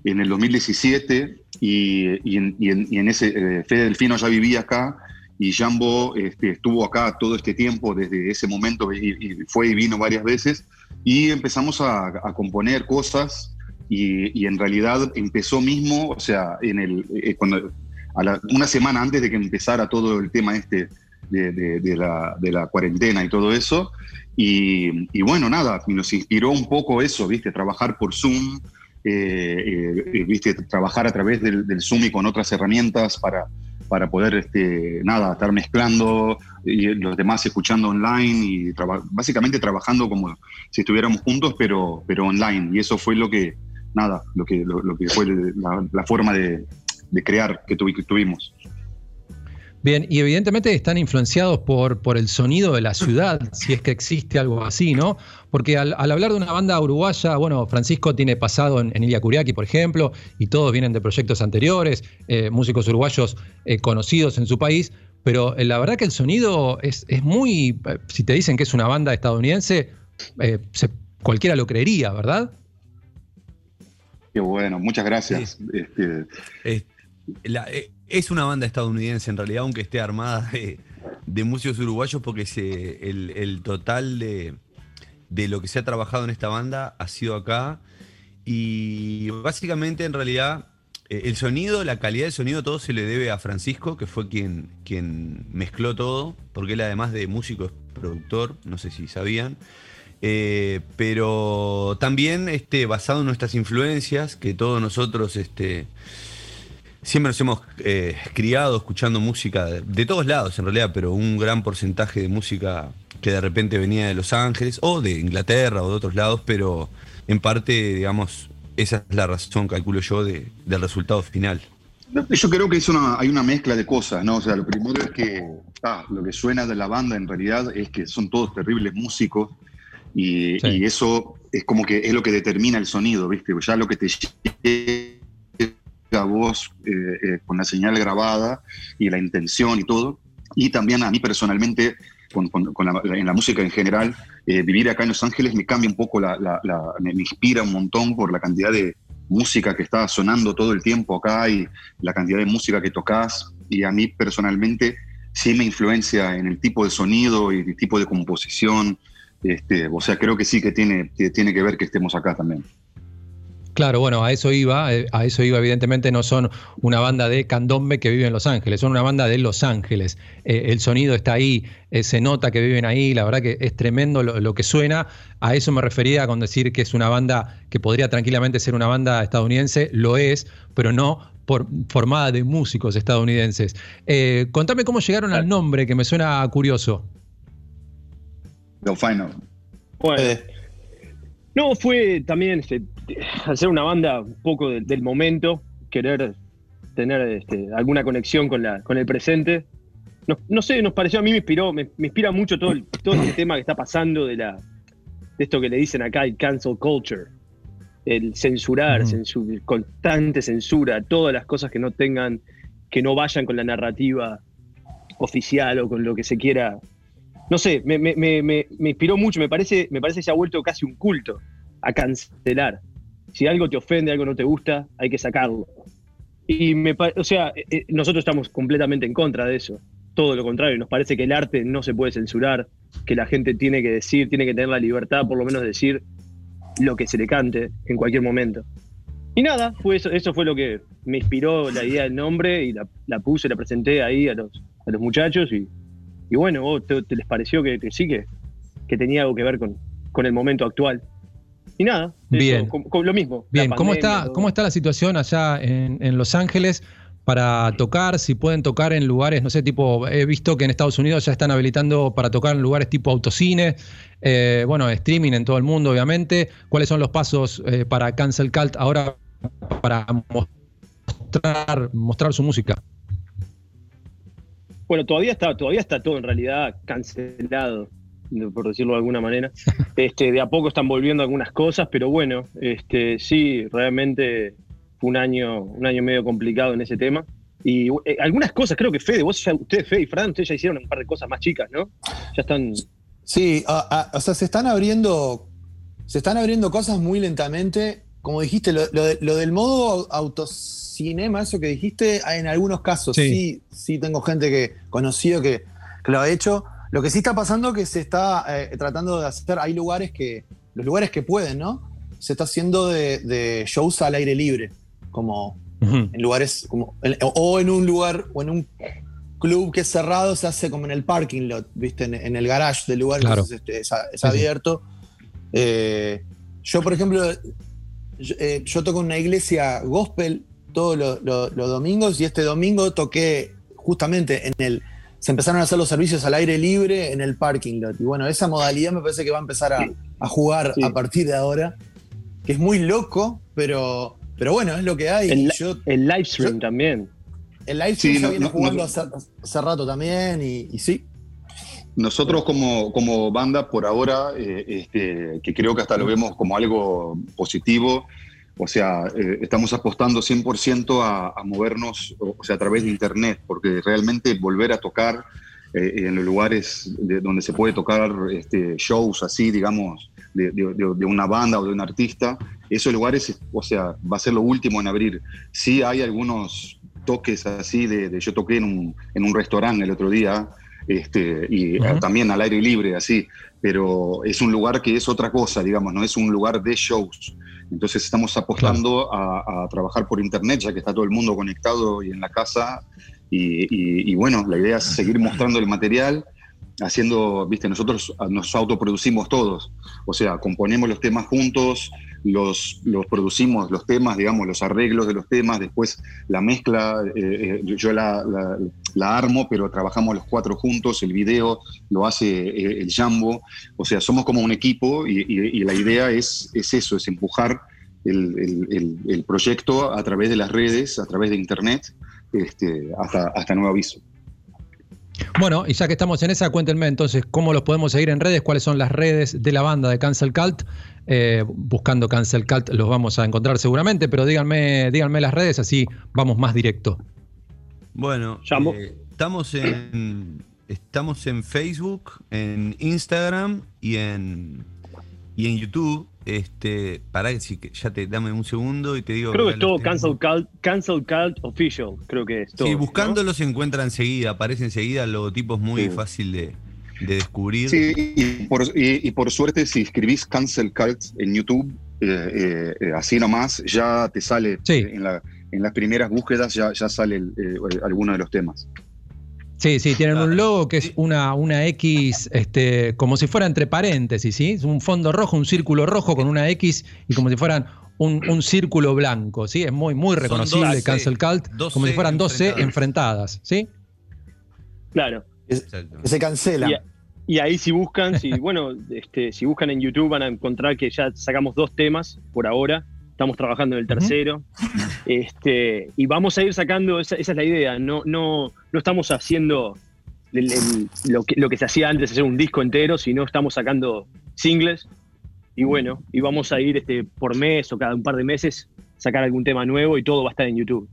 en el 2017 y, y en, y en- y en ese, eh, Fede Delfino ya vivía acá y Jambo este, estuvo acá todo este tiempo, desde ese momento, y, y fue y vino varias veces y empezamos a, a componer cosas y, y en realidad empezó mismo, o sea, en el, eh, cuando, a la- una semana antes de que empezara todo el tema este de, la, cuarentena y todo eso. Y, bueno, nada, nos inspiró un poco eso, ¿viste? Trabajar por Zoom, eh, eh, ¿viste? Trabajar a través del, del Zoom y con otras herramientas para, para poder, este, nada, estar mezclando y los demás escuchando online y básicamente trabajando como si estuviéramos juntos, pero, pero online. Y eso fue lo que, nada, lo que, lo, que fue la forma de, de crear que, tuvi- que tuvimos. Bien, y evidentemente están influenciados por, por el sonido de la ciudad, si es que existe algo así, ¿no? Porque al, al hablar de una banda uruguaya, bueno, Francisco tiene pasado en, en Ilia Curiaki, por ejemplo, y todos vienen de proyectos anteriores, eh, músicos uruguayos eh, conocidos en su país, pero eh, la verdad que el sonido es, es muy, si te dicen que es una banda estadounidense, eh, se- cualquiera lo creería, ¿verdad? Qué bueno, muchas gracias. Este, Es, eh, es una banda estadounidense en realidad, aunque esté armada de, músicos uruguayos, porque el, total de, lo que se ha trabajado en esta banda ha sido acá. Y básicamente, en realidad, eh, el sonido, la calidad del sonido, todo se le debe a Francisco, que fue quien, quien mezcló todo, porque él además de músico es productor, no sé si sabían. Eh, pero también este, basado en nuestras influencias, que todos nosotros este, siempre nos hemos eh, criado escuchando música de, de todos lados en realidad, pero un gran porcentaje de música que de repente venía de Los Ángeles o de Inglaterra o de otros lados, pero en parte, digamos, esa es la razón, calculo yo, de- del resultado final. Yo creo que es una, hay una mezcla de cosas, ¿no? O sea, lo primero es que ah, lo que suena de la banda en realidad es que son todos terribles músicos y, Sí. y eso es como que es lo que determina el sonido, ¿viste? Ya lo que te vos eh, eh, con la señal grabada y la intención y todo. Y también a mí personalmente, con, con- con la, en la música en general, eh, vivir acá en Los Ángeles me cambia un poco, la- la- me, me inspira un montón por la cantidad de música que está sonando todo el tiempo acá y la cantidad de música que tocas. Y a mí personalmente sí me influencia en el tipo de sonido y el tipo de composición. Este, o sea, creo que sí que tiene, que tiene que ver que estemos acá también. Claro, bueno, a eso iba, eh, a eso iba, evidentemente no son una banda de candombe que vive en Los Ángeles, son una banda de Los Ángeles. Eh, el sonido está ahí, eh, se nota que viven ahí, la verdad que es tremendo lo, lo que suena. A eso me refería con decir que es una banda que podría tranquilamente ser una banda estadounidense, lo es, pero no por, formada de músicos estadounidenses. Eh, contame cómo llegaron al nombre, que me suena curioso. Lo final. Bueno, Eh, no, fue también este, hacer una banda un poco de- del momento, querer tener este, alguna conexión con, la, con el presente. No, no sé, nos pareció, a mí me inspiró, me, me inspira mucho todo, el- todo este tema que está pasando de, la, de esto que le dicen acá, el cancel culture. El censurar, constante censura, todas las cosas que no tengan, que no vayan con la narrativa oficial o con lo que se quiera no sé, me, inspiró mucho, me parece, me parece que se ha vuelto casi un culto a cancelar. Si algo te ofende, algo no te gusta, hay que sacarlo. Y me o sea, eh, eh, nosotros estamos completamente en contra de eso. Todo lo contrario, nos parece que el arte no se puede censurar, que la gente tiene que decir, tiene que tener la libertad, por lo menos de decir lo que se le cante en cualquier momento. Y nada, fue eso, eso fue lo que me inspiró la idea del nombre y la, la puse, la presenté ahí a los, a los muchachos y, y bueno, ¿vos te, te les pareció que, que sí, que, que tenía algo que ver con, con el momento actual? Y nada, eso, Bien. con- con lo mismo. Bien, ¿cómo está, todo. ¿cómo está la situación allá en, en Los Ángeles? para tocar, si pueden tocar en lugares, no sé, tipo, he visto que en Estados Unidos ya están habilitando para tocar en lugares tipo autocine, eh, bueno, streaming en todo el mundo, obviamente. ¿Cuáles son los pasos eh, para Cancel Cult ahora para mostrar, mostrar su música? Bueno, todavía está, todavía está todo en realidad cancelado, por decirlo de alguna manera. Este, de a poco están volviendo algunas cosas, pero bueno, este, sí, realmente fue un año, un año medio complicado en ese tema. Y eh, algunas cosas, creo que Fede, vos ya, ustedes, Fede y Fran, ustedes ya hicieron un par de cosas más chicas, ¿no? Ya están. Sí, a- a- o sea, se están abriendo. Se están abriendo cosas muy lentamente. Como dijiste, lo, lo de- lo del modo autocinema, eso que dijiste, en algunos casos Sí. sí, sí, tengo gente que conocido que, que lo ha hecho. Lo que sí está pasando es que se está eh, tratando de hacer, hay lugares que, los lugares que pueden, ¿no? Se está haciendo de, de shows al aire libre, como en lugares como en- o en un lugar o en un club que es cerrado se hace como en el parking lot, viste, en, en el garage del lugar, Claro. entonces este, es, sí. abierto. Eh, yo, por ejemplo, yo, eh, yo toco en una iglesia gospel todos los los- los domingos y este domingo toqué justamente en el se empezaron a hacer los servicios al aire libre en el parking lot. Y bueno, esa modalidad me parece que va a empezar a, a jugar Sí. a partir de ahora, que es muy loco, pero, pero bueno, es lo que hay. El, yo, live stream yo- también. el live Sí, stream ya no- viene no- jugando no- hace, hace rato también y, y sí. Nosotros como, como banda por ahora, eh, este, que creo que hasta lo vemos como algo positivo, o sea, eh, estamos apostando 100% a, a movernos, o sea, a través de Internet, porque realmente volver a tocar eh, en los lugares de- donde se puede tocar este, shows así, digamos, de, de- de- una banda o de un artista, esos lugares, o sea, va a ser lo último en abrir. Sí hay algunos toques así de- yo toqué en un, en un restaurante el otro día, este, y eh, también al aire libre, así, pero es un lugar que es otra cosa, digamos, no es un lugar de shows. Entonces estamos apostando a, a trabajar por internet, ya que está todo el mundo conectado y en la casa. Y, y- y bueno, la idea es seguir mostrando el material, haciendo, viste, nosotros nos autoproducimos todos. O sea, componemos los temas juntos, los, los producimos los temas, digamos, los arreglos de los temas, después la mezcla, eh, eh, yo la, la- armo, pero trabajamos los cuatro juntos, el video lo hace eh, el Jambo, o sea, somos como un equipo y, la idea es, es eso, es empujar el, el- el- el proyecto a través de las redes, a través de internet, este, hasta, hasta nuevo aviso. Bueno, y ya que estamos en esa, cuéntenme entonces cómo los podemos seguir en redes, cuáles son las redes de la banda de Cancel Cult. Eh, buscando Cancel Cult los vamos a encontrar seguramente, pero díganme, díganme las redes, así vamos más directo. Bueno, eh, estamos en estamos en Facebook, en Instagram y en y en YouTube. Este, para si que ya te dame un segundo y te digo. Creo que es todo. Cancel Cult, Cancel Cult Official, creo que es todo. Sí, ¿no? buscándolo se encuentra enseguida, aparece enseguida, el logotipo es muy Sí. fácil de, de descubrir. Sí, y por, y- y por suerte, si escribís Cancel Cult en YouTube, eh, eh, eh, así nomás, ya te sale Sí. en, la- en las primeras búsquedas, ya, ya sale el, eh, alguno de los temas. Sí, sí, tienen un logo que es una, una X, este, como si fuera entre paréntesis, ¿sí? Es un fondo rojo, un círculo rojo con una X y como si fueran un, un círculo blanco, ¿sí? Es muy, muy reconocible Cancel Cult, dos como si fueran dos C enfrentadas. enfrentadas, ¿sí? Claro. Que se cancela. Y, y ahí si buscan, si, bueno, este, si buscan en YouTube van a encontrar que ya sacamos dos temas por ahora. Estamos trabajando en el tercero. este, y vamos a ir sacando, esa, esa es la idea. No, no, no estamos haciendo el- el- lo, que, lo que se hacía antes, hacer un disco entero, sino estamos sacando singles. Y bueno, y vamos a ir este, por mes o cada un par de meses sacar algún tema nuevo y todo va a estar en YouTube.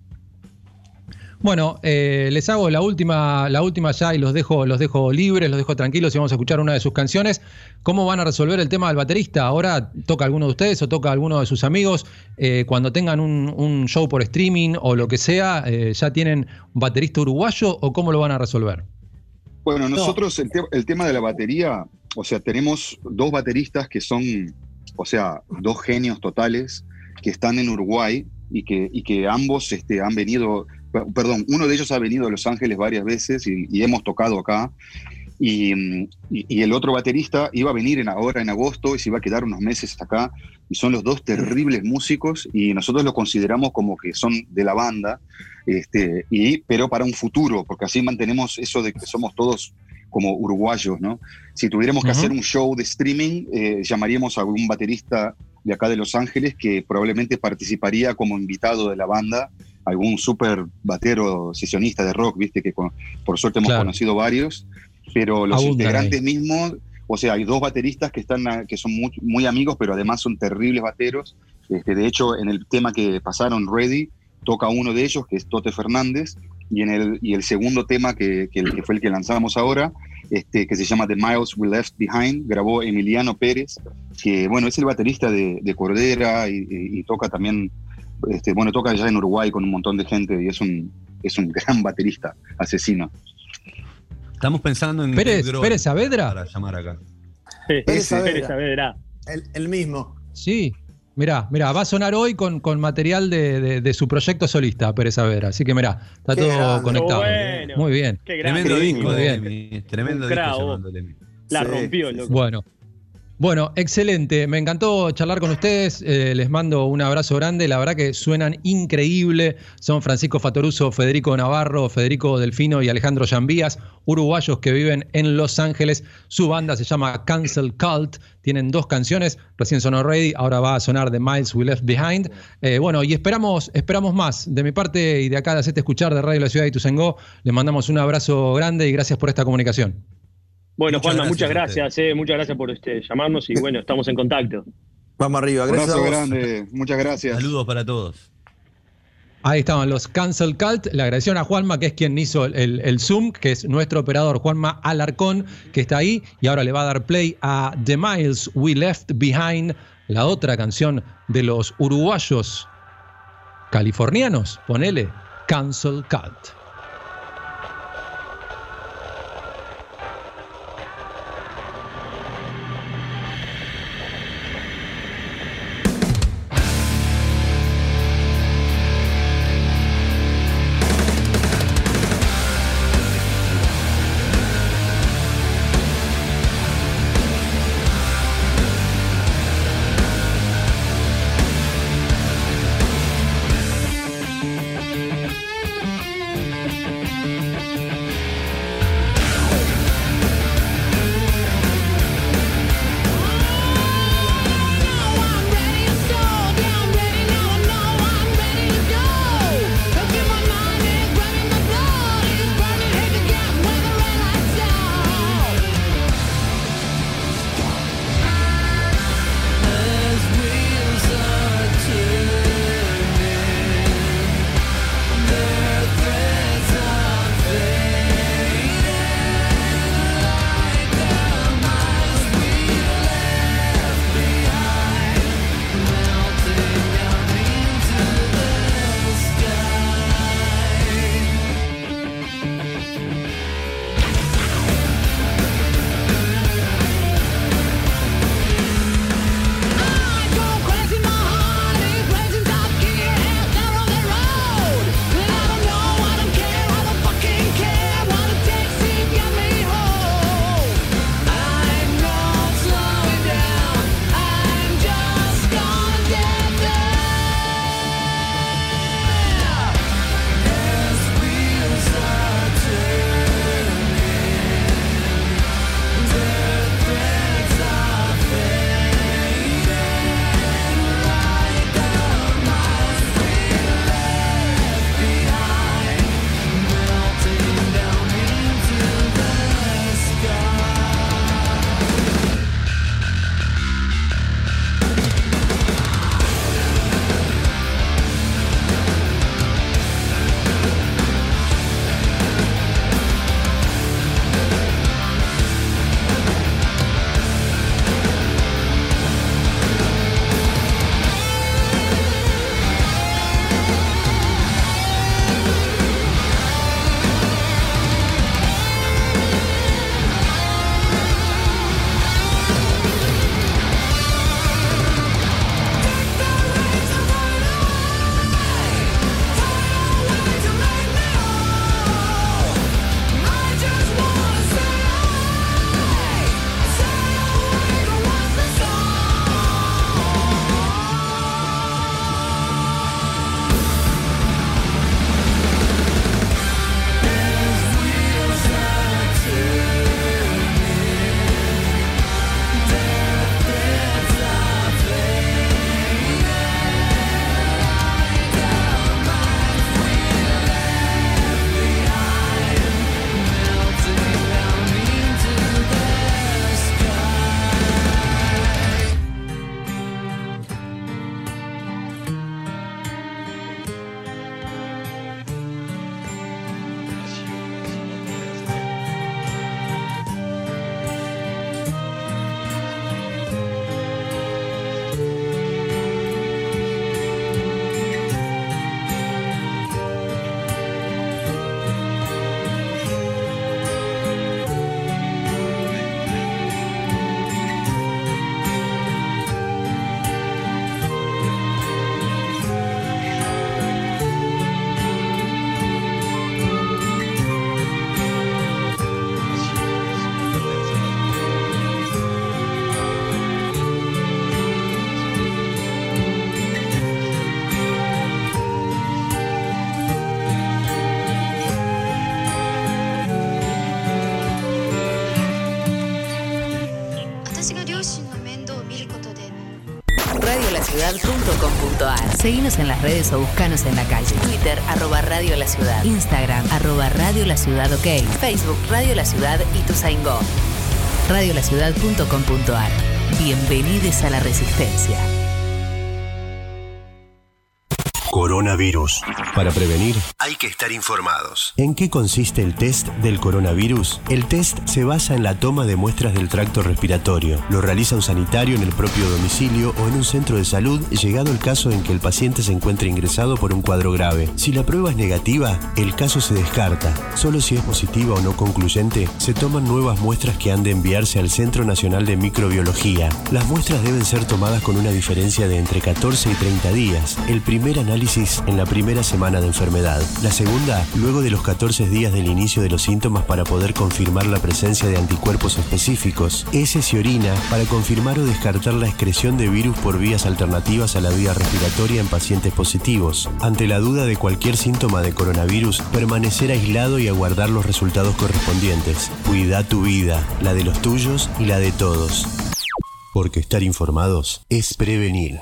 Bueno, eh, les hago la última, la última ya y los dejo, los dejo libres, los dejo tranquilos y vamos a escuchar una de sus canciones. ¿Cómo van a resolver el tema del baterista? ¿Ahora toca alguno de ustedes o toca alguno de sus amigos? Eh, cuando tengan un, un show por streaming o lo que sea, eh, ¿ya tienen un baterista uruguayo o cómo lo van a resolver? Bueno, nosotros el, te- el tema de la batería, o sea, tenemos dos bateristas que son, o sea, dos genios totales que están en Uruguay y que, y que ambos este, han venido, perdón, uno de ellos ha venido a Los Ángeles varias veces y, y hemos tocado acá. Y, y- y el otro baterista iba a venir en, ahora en agosto y se iba a quedar unos meses acá. Y son los dos terribles músicos y nosotros los consideramos como que son de la banda, este, y, pero para un futuro, porque así mantenemos eso de que somos todos como uruguayos, ¿no? Si tuviéramos que hacer un show de streaming, eh, llamaríamos a algún baterista de acá de Los Ángeles que probablemente participaría como invitado de la banda, algún super batero sesionista de rock, viste que con- por suerte hemos Claro. conocido varios, pero los integrantes ahí. mismos, o sea, hay dos bateristas que están que son muy, muy amigos, pero además son terribles bateros. Este, de hecho, en el tema que pasaron, Ready, toca uno de ellos, que es Tote Fernández, y en el, y el segundo tema que, que, que fue el que lanzamos ahora, este, que se llama The Miles We Left Behind, grabó Emiliano Pérez, que bueno, es el baterista de, de Cordera y, y- y toca también, este, bueno, toca allá en Uruguay con un montón de gente y es un, es un gran baterista, asesino. Estamos pensando en Pérez, Pérez Saavedra. para llamar acá. Pérez Pérez Saavedra. Saavedra. El, el mismo. Sí. Mirá, mirá, va a sonar hoy con, con material de, de- de su proyecto solista, Pérez Saavedra. Así que mirá, está Qué todo grande. conectado. Bueno. Muy bien. Qué grande. Tremendo disco. Lemmy. Tremendo disco. La Sí, rompió, loco. Bueno. Bueno, excelente. Me encantó charlar con ustedes. Eh, les mando un abrazo grande. La verdad que suenan increíble. Son Francisco Fatoruso, Federico Navarro, Federico Delfino y Alejandro Yambías, uruguayos que viven en Los Ángeles. Su banda se llama Cancel Cult. Tienen dos canciones. Recién sonó Ready, ahora va a sonar The Miles We Left Behind. Eh, bueno, y esperamos, esperamos más. De mi parte y de acá de Hacete Escuchar de Radio La Ciudad de Tuzengó, les mandamos un abrazo grande y gracias por esta comunicación. Bueno, Muchas Juanma, muchas gracias a gracias, eh, muchas gracias por este, llamarnos y bueno, estamos en contacto. Vamos arriba, Un gracias abrazo vos. grande, muchas gracias. Saludos para todos. Ahí estaban los Cancel Cult. Le agradecieron a Juanma, que es quien hizo el- el Zoom, que es nuestro operador Juanma Alarcón, que está ahí. Y ahora le va a dar play a The Miles We Left Behind, la otra canción de los uruguayos californianos. Ponele Cancel Cult. radiolaciudad.com.ar. Seguinos en las redes o buscanos en la calle. Twitter, arroba Radio La Ciudad. Instagram, arroba Radio La Ciudad OK. Facebook, Radio La Ciudad y Tusaingó. Radiolaciudad.com.ar. Bienvenidos a la Resistencia. Coronavirus. Para prevenir, hay que estar informados. ¿En qué consiste el test del coronavirus? El test se basa en la toma de muestras del tracto respiratorio. Lo realiza un sanitario en el propio domicilio o en un centro de salud, llegado el caso en que el paciente se encuentre ingresado por un cuadro grave. Si la prueba es negativa, el caso se descarta. Solo si es positiva o no concluyente, se toman nuevas muestras que han de enviarse al Centro Nacional de Microbiología. Las muestras deben ser tomadas con una diferencia de entre 14 y 30 días. El primer análisis en la primera semana de enfermedad. La segunda, luego de los 14 días del inicio de los síntomas para poder confirmar la presencia de anticuerpos específicos. Ese y orina para confirmar o descartar la excreción de virus por vías alternativas a la vía respiratoria en pacientes positivos. Ante la duda de cualquier síntoma de coronavirus, permanecer aislado y aguardar los resultados correspondientes. Cuida tu vida, la de los tuyos y la de todos. Porque estar informados es prevenir.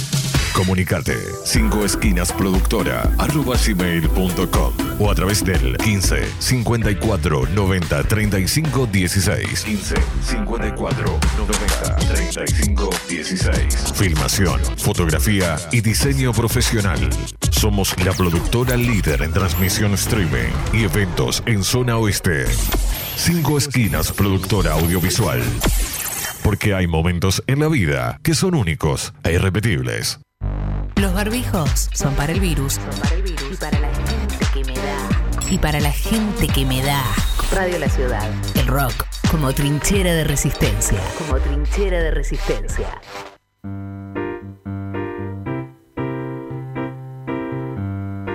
Comunicate 5 esquinas productora arroba gmail.com o a través del 15 54 90 35 16 15 54 90 35 16 Filmación, fotografía y diseño profesional. Somos la productora líder en transmisión streaming y eventos en zona oeste. 5 esquinas productora audiovisual. Porque hay momentos en la vida que son únicos e irrepetibles. Los barbijos son para el virus. Y para la gente que me da. Y para la gente que me da. Radio La Ciudad. El rock como trinchera de resistencia. Como trinchera de resistencia.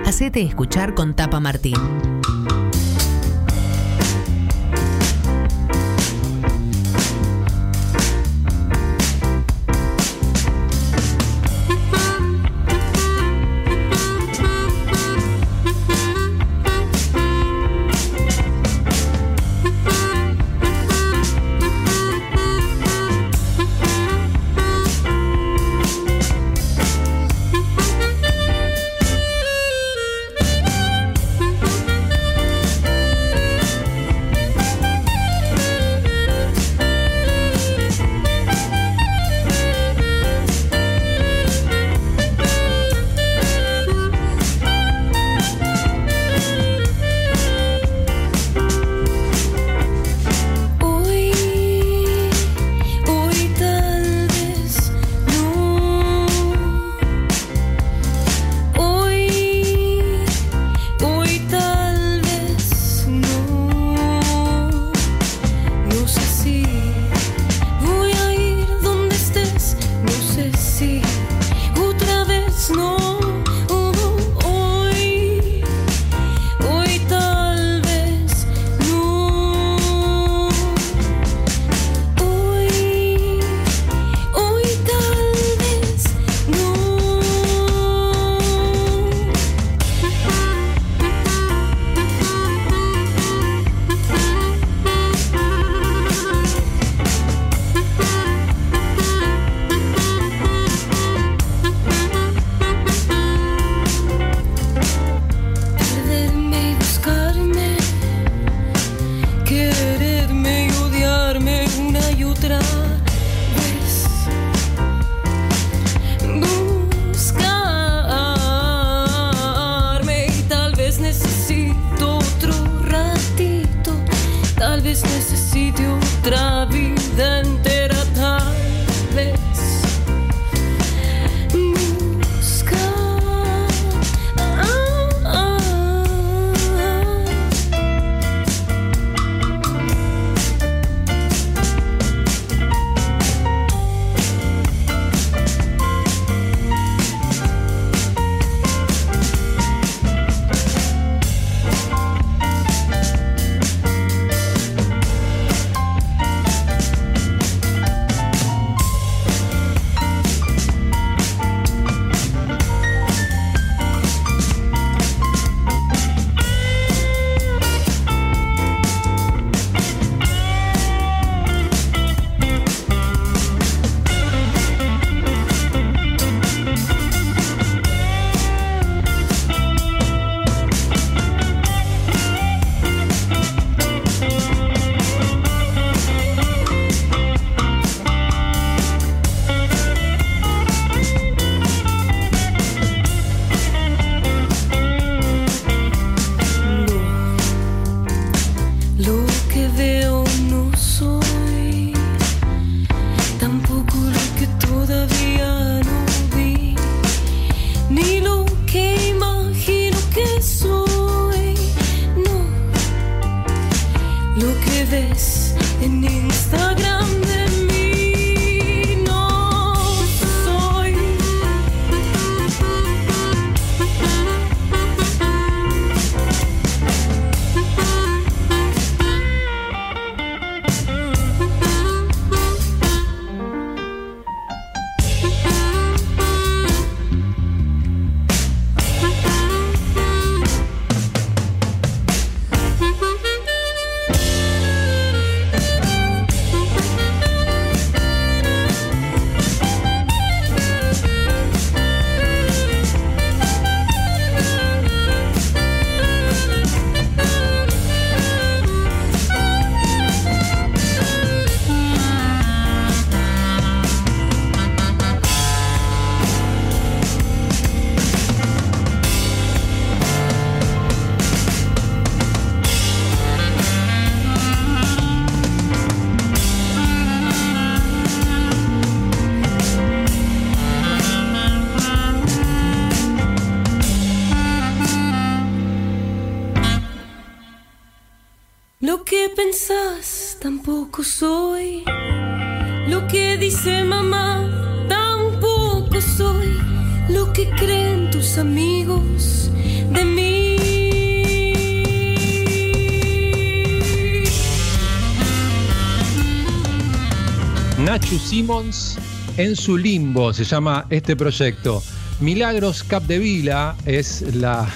Hacete escuchar con Tapa Martín. Amigos de mí. Nacho Simmons en su limbo se llama este proyecto. Milagros Capdevila es la.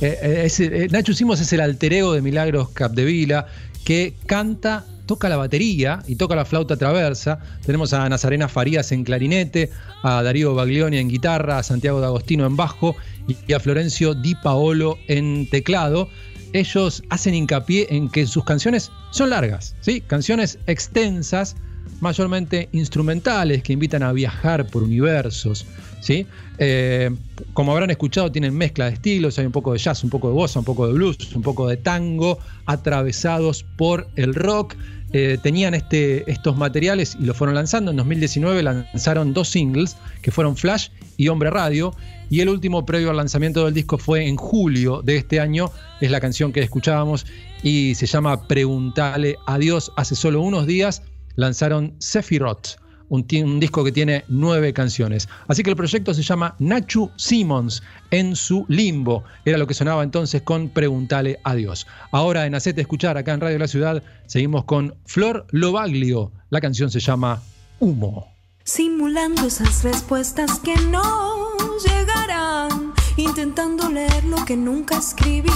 eh, eh, es, eh, Nacho Simmons es el alter ego de Milagros Capdevila que canta, toca la batería y toca la flauta traversa. Tenemos a Nazarena Farías en clarinete, a Darío Baglioni en guitarra, a Santiago D'Agostino en bajo y a Florencio Di Paolo en teclado ellos hacen hincapié en que sus canciones son largas, ¿sí? Canciones extensas, mayormente instrumentales, que invitan a viajar por universos, ¿sí? Eh, como habrán escuchado, tienen mezcla de estilos, hay un poco de jazz, un poco de bossa, un poco de blues, un poco de tango, atravesados por el rock. Eh, tenían este, estos materiales y lo fueron lanzando. En 2019 lanzaron dos singles, que fueron Flash y Hombre Radio. Y el último previo al lanzamiento del disco fue en julio de este año. Es la canción que escuchábamos y se llama Preguntale a Dios. Hace solo unos días lanzaron Sephiroth, un, disco que tiene nueve canciones. Así que el proyecto se llama Nachu Simmons en su limbo. Era lo que sonaba entonces con Preguntale a Dios. Ahora en Hacete Escuchar, acá en Radio La Ciudad, seguimos con Flor Lobaglio. La canción se llama Humo. Simulando esas respuestas que no llegarán. Intentando leer lo que nunca escribí.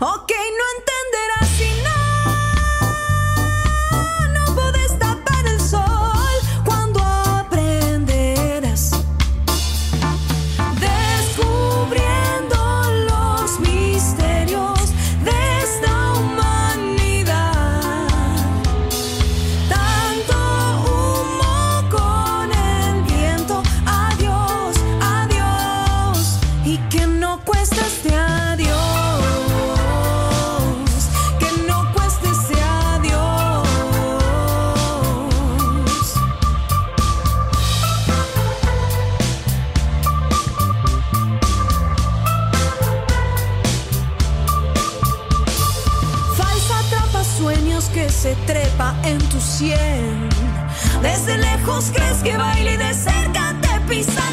Ok, no entenderás si no. Desde lejos crees que baile y de cerca te pisa.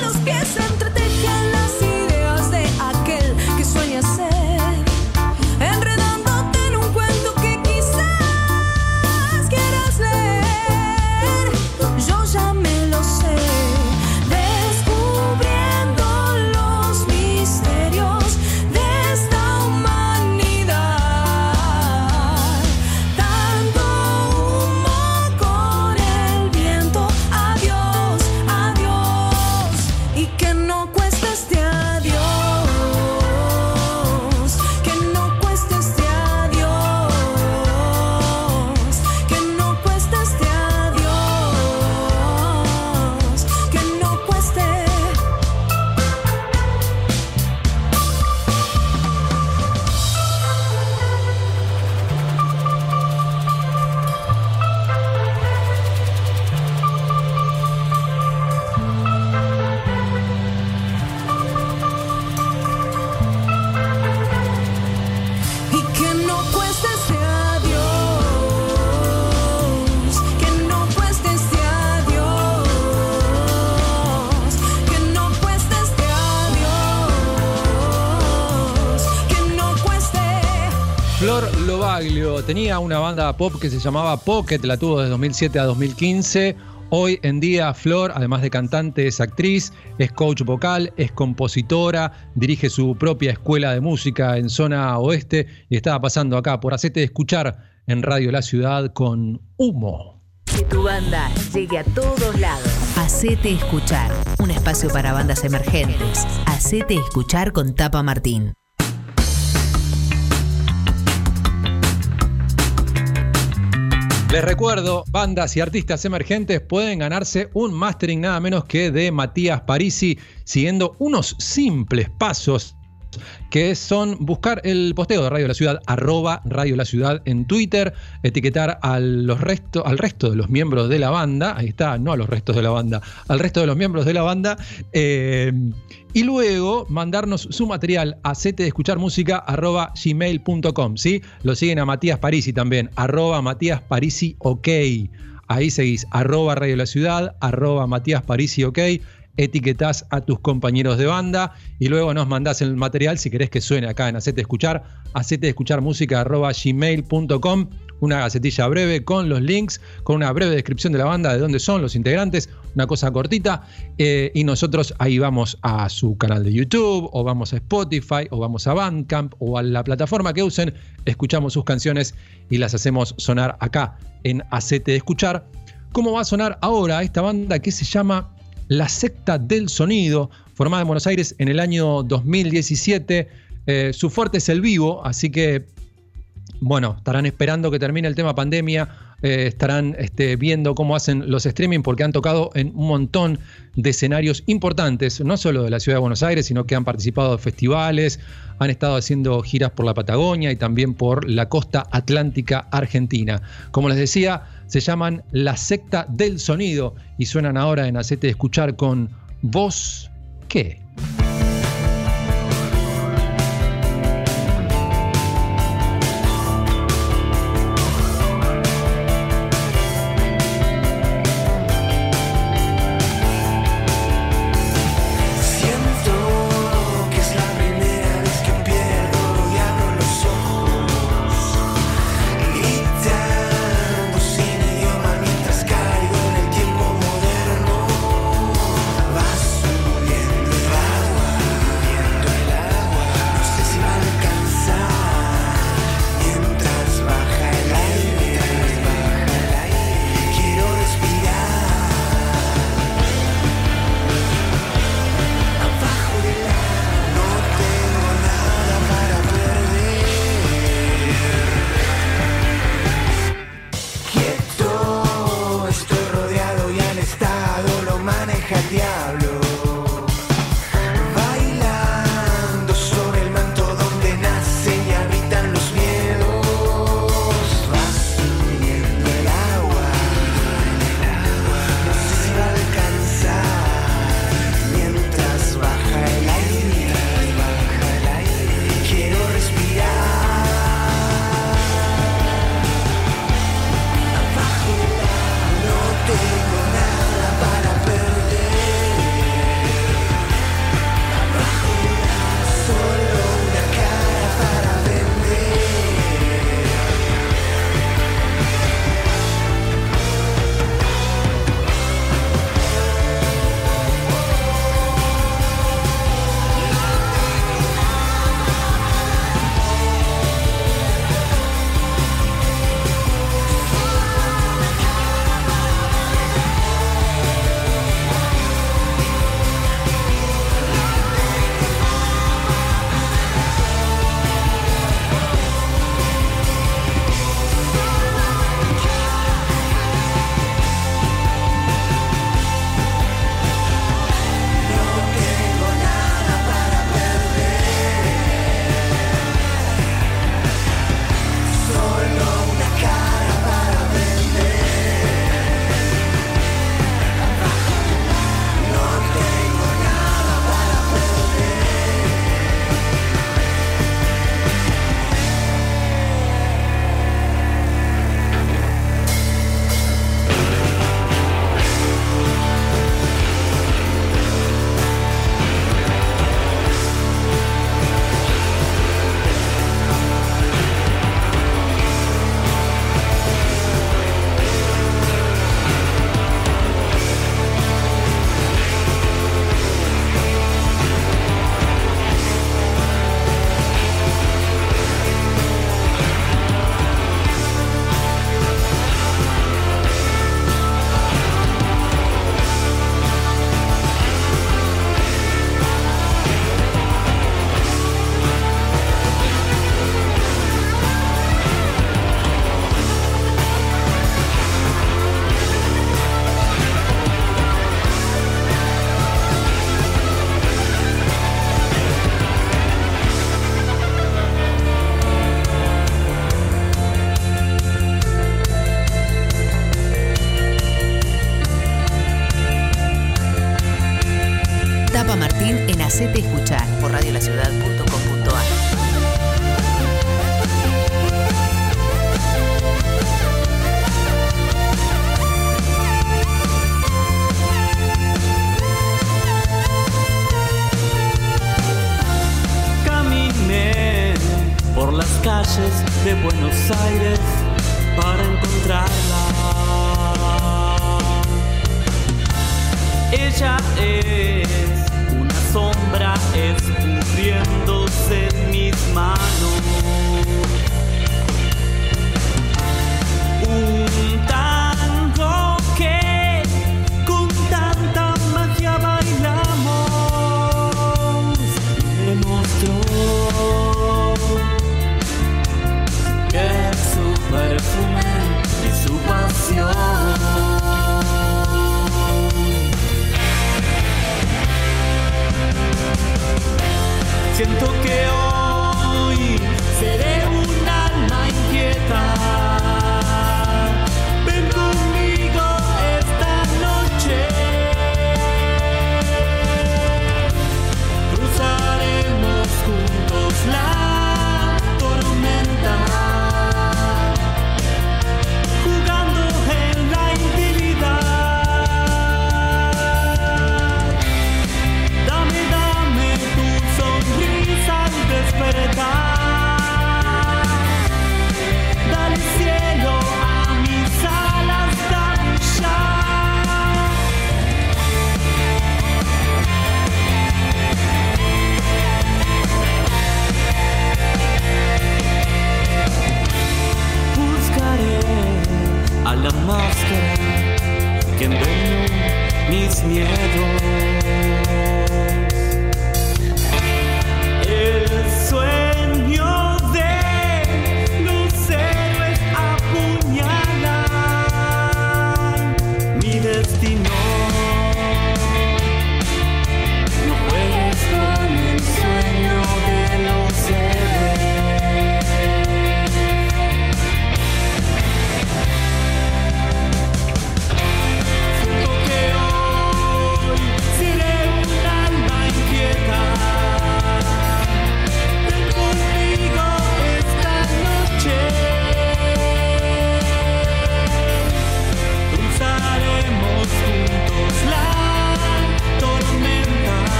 Tenía una banda pop que se llamaba Pocket, la tuvo de 2007 a 2015. Hoy en día Flor, además de cantante, es actriz, es coach vocal, es compositora, dirige su propia escuela de música en zona oeste y estaba pasando acá por Hacete Escuchar en Radio La Ciudad con Humo. Que tu banda llegue a todos lados. Hacete Escuchar, un espacio para bandas emergentes. Hacete Escuchar con Tapa Martín. Les recuerdo, bandas y artistas emergentes pueden ganarse un mastering nada menos que de Matías Parisi, siguiendo unos simples pasos que son buscar el posteo de Radio La Ciudad, arroba Radio La Ciudad en Twitter, etiquetar a los al resto de los miembros de la banda, ahí está, no a los restos de la banda, al resto de los miembros de la banda, eh, y luego mandarnos su material a gmail.com, ¿sí? Lo siguen a Matías Parisi también, arroba Matías Parisi OK. Ahí seguís, arroba Radio La Ciudad, arroba Matías Parisi OK etiquetás a tus compañeros de banda y luego nos mandás el material si querés que suene acá en Hacete Escuchar, hacete escuchar música gmail.com, una gacetilla breve con los links, con una breve descripción de la banda, de dónde son los integrantes, una cosa cortita, eh, y nosotros ahí vamos a su canal de YouTube, o vamos a Spotify, o vamos a Bandcamp, o a la plataforma que usen, escuchamos sus canciones y las hacemos sonar acá en Hacete Escuchar. ¿Cómo va a sonar ahora esta banda que se llama la Secta del Sonido, formada en Buenos Aires en el año 2017. Eh, su fuerte es el vivo, así que, bueno, estarán esperando que termine el tema pandemia, eh, estarán este, viendo cómo hacen los streaming porque han tocado en un montón de escenarios importantes, no solo de la ciudad de Buenos Aires, sino que han participado en festivales, han estado haciendo giras por la Patagonia y también por la costa atlántica argentina. Como les decía, se llaman La Secta del Sonido y suenan ahora en Acete de Escuchar con Voz ¿Qué?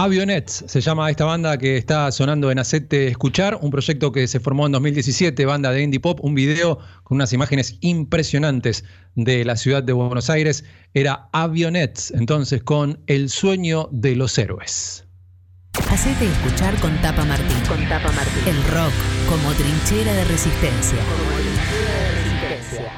Avionets se llama esta banda que está sonando en Acete Escuchar, un proyecto que se formó en 2017, banda de indie pop, un video con unas imágenes impresionantes de la ciudad de Buenos Aires. Era Avionets, entonces con El sueño de los héroes. Hacete escuchar con Tapa Martín. Con Tapa Martín. El rock como trinchera de resistencia. Como trinchera de resistencia.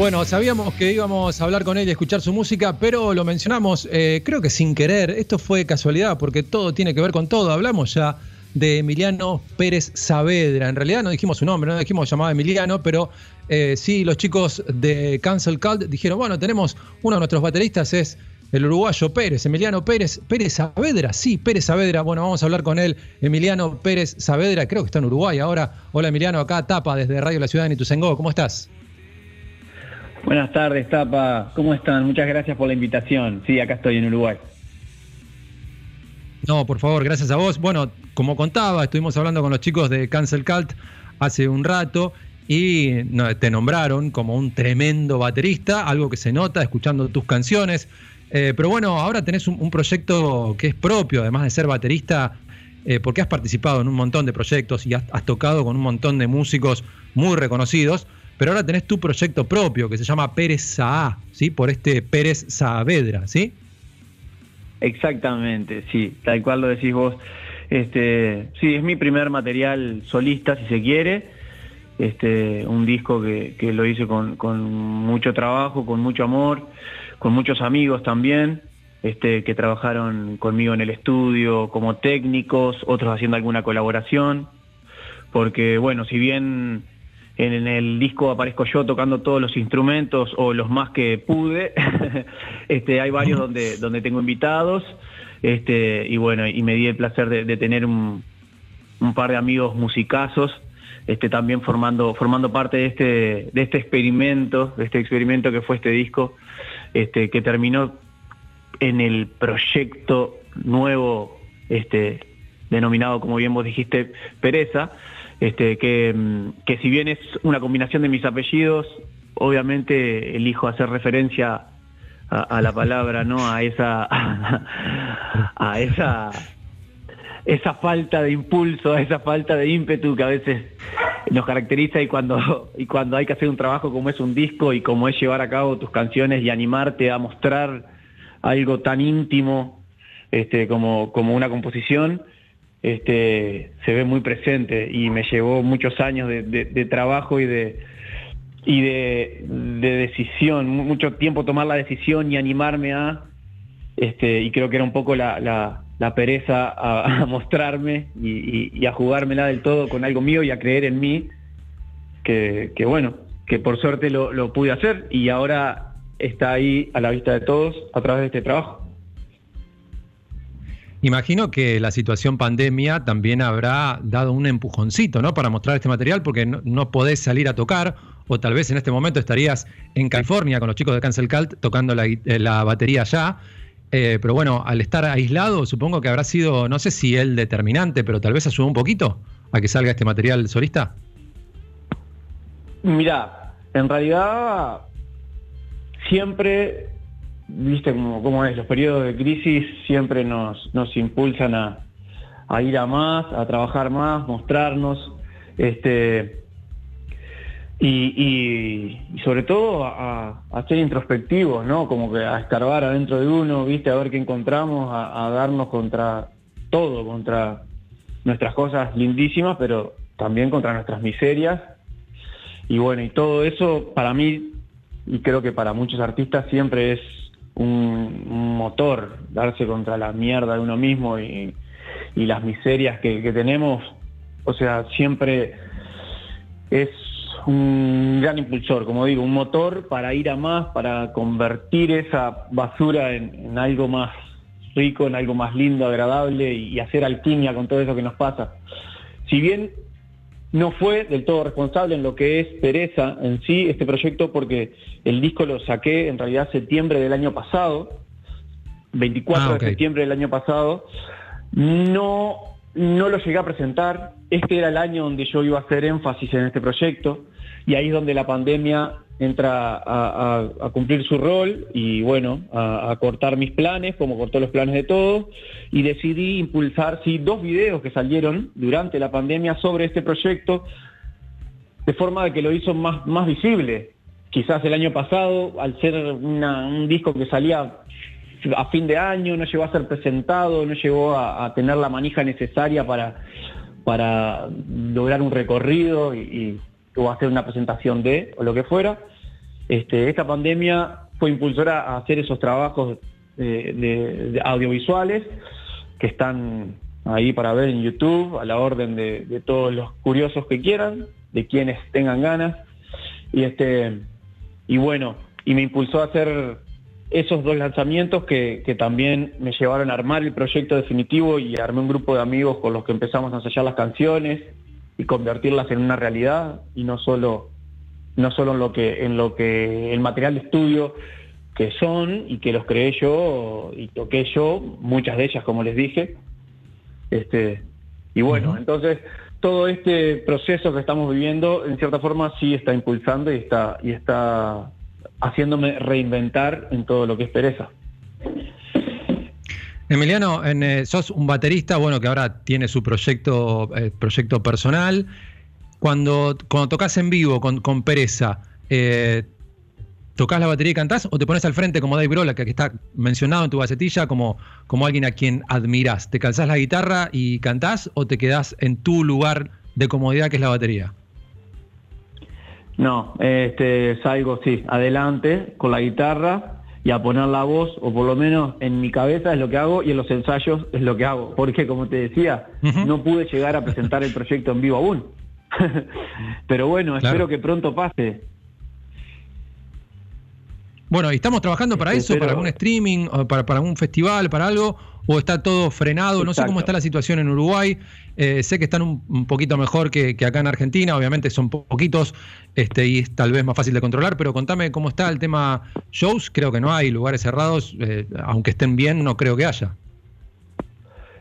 Bueno, sabíamos que íbamos a hablar con él y escuchar su música, pero lo mencionamos, eh, creo que sin querer, esto fue casualidad, porque todo tiene que ver con todo. Hablamos ya de Emiliano Pérez Saavedra. En realidad no dijimos su nombre, no dijimos llamado Emiliano, pero eh, sí, los chicos de Cancel Cult dijeron, bueno, tenemos uno de nuestros bateristas, es el uruguayo Pérez, Emiliano Pérez, Pérez Saavedra, sí, Pérez Saavedra. Bueno, vamos a hablar con él, Emiliano Pérez Saavedra, creo que está en Uruguay ahora. Hola Emiliano, acá Tapa desde Radio La Ciudad de Nituzengó, ¿cómo estás? Buenas tardes, Tapa. ¿Cómo están? Muchas gracias por la invitación. Sí, acá estoy en Uruguay. No, por favor, gracias a vos. Bueno, como contaba, estuvimos hablando con los chicos de Cancel Cult hace un rato y te nombraron como un tremendo baterista, algo que se nota escuchando tus canciones. Eh, pero bueno, ahora tenés un, proyecto que es propio, además de ser baterista, eh, porque has participado en un montón de proyectos y has, has, tocado con un montón de músicos muy reconocidos pero ahora tenés tu proyecto propio que se llama Pérez Saá, ¿sí? Por este Pérez Saavedra, ¿sí? Exactamente, sí, tal cual lo decís vos. Este, sí, es mi primer material solista, si se quiere. Este, un disco que, lo hice con, mucho trabajo, con mucho amor, con muchos amigos también, este, que trabajaron conmigo en el estudio como técnicos, otros haciendo alguna colaboración. Porque, bueno, si bien en el disco aparezco yo tocando todos los instrumentos o los más que pude. este, hay varios donde, donde tengo invitados. Este, y bueno, y me di el placer de, tener un, par de amigos musicazos, este, también formando, formando parte de este, de este experimento, de este experimento que fue este disco, este, que terminó en el proyecto nuevo, este, denominado, como bien vos dijiste, Pereza, este, que, que si bien es una combinación de mis apellidos, obviamente elijo hacer referencia a, la palabra, ¿no? A esa, a esa, esa falta de impulso, a esa falta de ímpetu que a veces nos caracteriza y cuando, y cuando hay que hacer un trabajo como es un disco y como es llevar a cabo tus canciones y animarte a mostrar algo tan íntimo este, como, como una composición, este, se ve muy presente y me llevó muchos años de, trabajo y de decisión, mucho tiempo tomar la decisión y animarme a, este, y creo que era un poco la, pereza a, mostrarme y, a jugármela del todo con algo mío y a creer en mí, que, bueno, que por suerte lo pude hacer y ahora está ahí a la vista de todos a través de este trabajo. Imagino que la situación pandemia también habrá dado un empujoncito, ¿no? Para mostrar este material, porque no, podés salir a tocar, o tal vez en este momento estarías en California con los chicos de Cancel Cult tocando la, eh, batería ya. Eh, pero bueno, al estar aislado, supongo que habrá sido, no sé si el determinante, pero tal vez ayudó un poquito a que salga este material solista. Mira, en realidad siempre viste cómo, es, los periodos de crisis siempre nos, nos impulsan a, ir a más, a trabajar más, mostrarnos, este, y, sobre todo a, ser introspectivos, ¿no? Como que a escarbar adentro de uno, viste, a ver qué encontramos, a, a darnos contra todo, contra nuestras cosas lindísimas, pero también contra nuestras miserias. Y bueno, y todo eso para mí, y creo que para muchos artistas siempre es un, motor, darse contra la mierda de uno mismo y, las miserias que, tenemos, o sea, siempre es un gran impulsor, como digo, un motor para ir a más, para convertir esa basura en, algo más rico, en algo más lindo, agradable y, hacer alquimia con todo eso que nos pasa. Si bien no fue del todo responsable en lo que es Pereza en sí, este proyecto, porque el disco lo saqué en realidad septiembre del año pasado, 24 ah, de septiembre del año pasado. No, no lo llegué a presentar. Este era el año donde yo iba a hacer énfasis en este proyecto y ahí es donde la pandemia entra a, cumplir su rol y bueno, a, cortar mis planes, como cortó los planes de todos, y decidí impulsar sí, dos videos que salieron durante la pandemia sobre este proyecto, de forma de que lo hizo más, más visible. Quizás el año pasado, al ser un disco que salía a fin de año, no llegó a ser presentado, no llegó a, tener la manija necesaria para, para lograr un recorrido y, o hacer una presentación de, o lo que fuera. Este, esta pandemia fue impulsora a hacer esos trabajos de, de- audiovisuales que están ahí para ver en YouTube, a la orden de, todos los curiosos que quieran, de quienes tengan ganas. Y este y bueno, y me impulsó a hacer esos dos lanzamientos que, que también me llevaron a armar el proyecto definitivo y armé un grupo de amigos con los que empezamos a ensayar las canciones y convertirlas en una realidad y no solo no solo en lo que en lo que el material de estudio que son y que los creé yo y toqué yo, muchas de ellas como les dije. Este, y bueno, entonces todo este proceso que estamos viviendo en cierta forma sí está impulsando y está y está haciéndome reinventar en todo lo que es pereza. Emiliano, eh, sos un baterista, bueno, que ahora tiene su proyecto, eh, proyecto personal. Cuando, cuando tocas en vivo con, con Pereza, eh, ¿tocas la batería y cantás o te pones al frente como Dave Grohl, que que está mencionado en tu gacetilla, como, como alguien a quien admirás? ¿Te calzás la guitarra y cantás o te quedás en tu lugar de comodidad que es la batería? No, este, salgo, sí, adelante con la guitarra y a poner la voz, o por lo menos en mi cabeza es lo que hago y en los ensayos es lo que hago. Porque como te decía, no pude llegar a presentar el proyecto en vivo aún. Pero bueno, Claro. espero que pronto pase. Bueno, ¿y estamos trabajando para eso, Pero- para algún streaming, para, para algún festival, para algo? ¿O está todo frenado? No sé cómo está la situación en Uruguay. Eh, sé que están un, un poquito mejor que, que acá en Argentina, obviamente son po- poquitos este, y es tal vez más fácil de controlar, pero contame cómo está el tema shows. Creo que no hay lugares cerrados, eh, aunque estén bien, no creo que haya.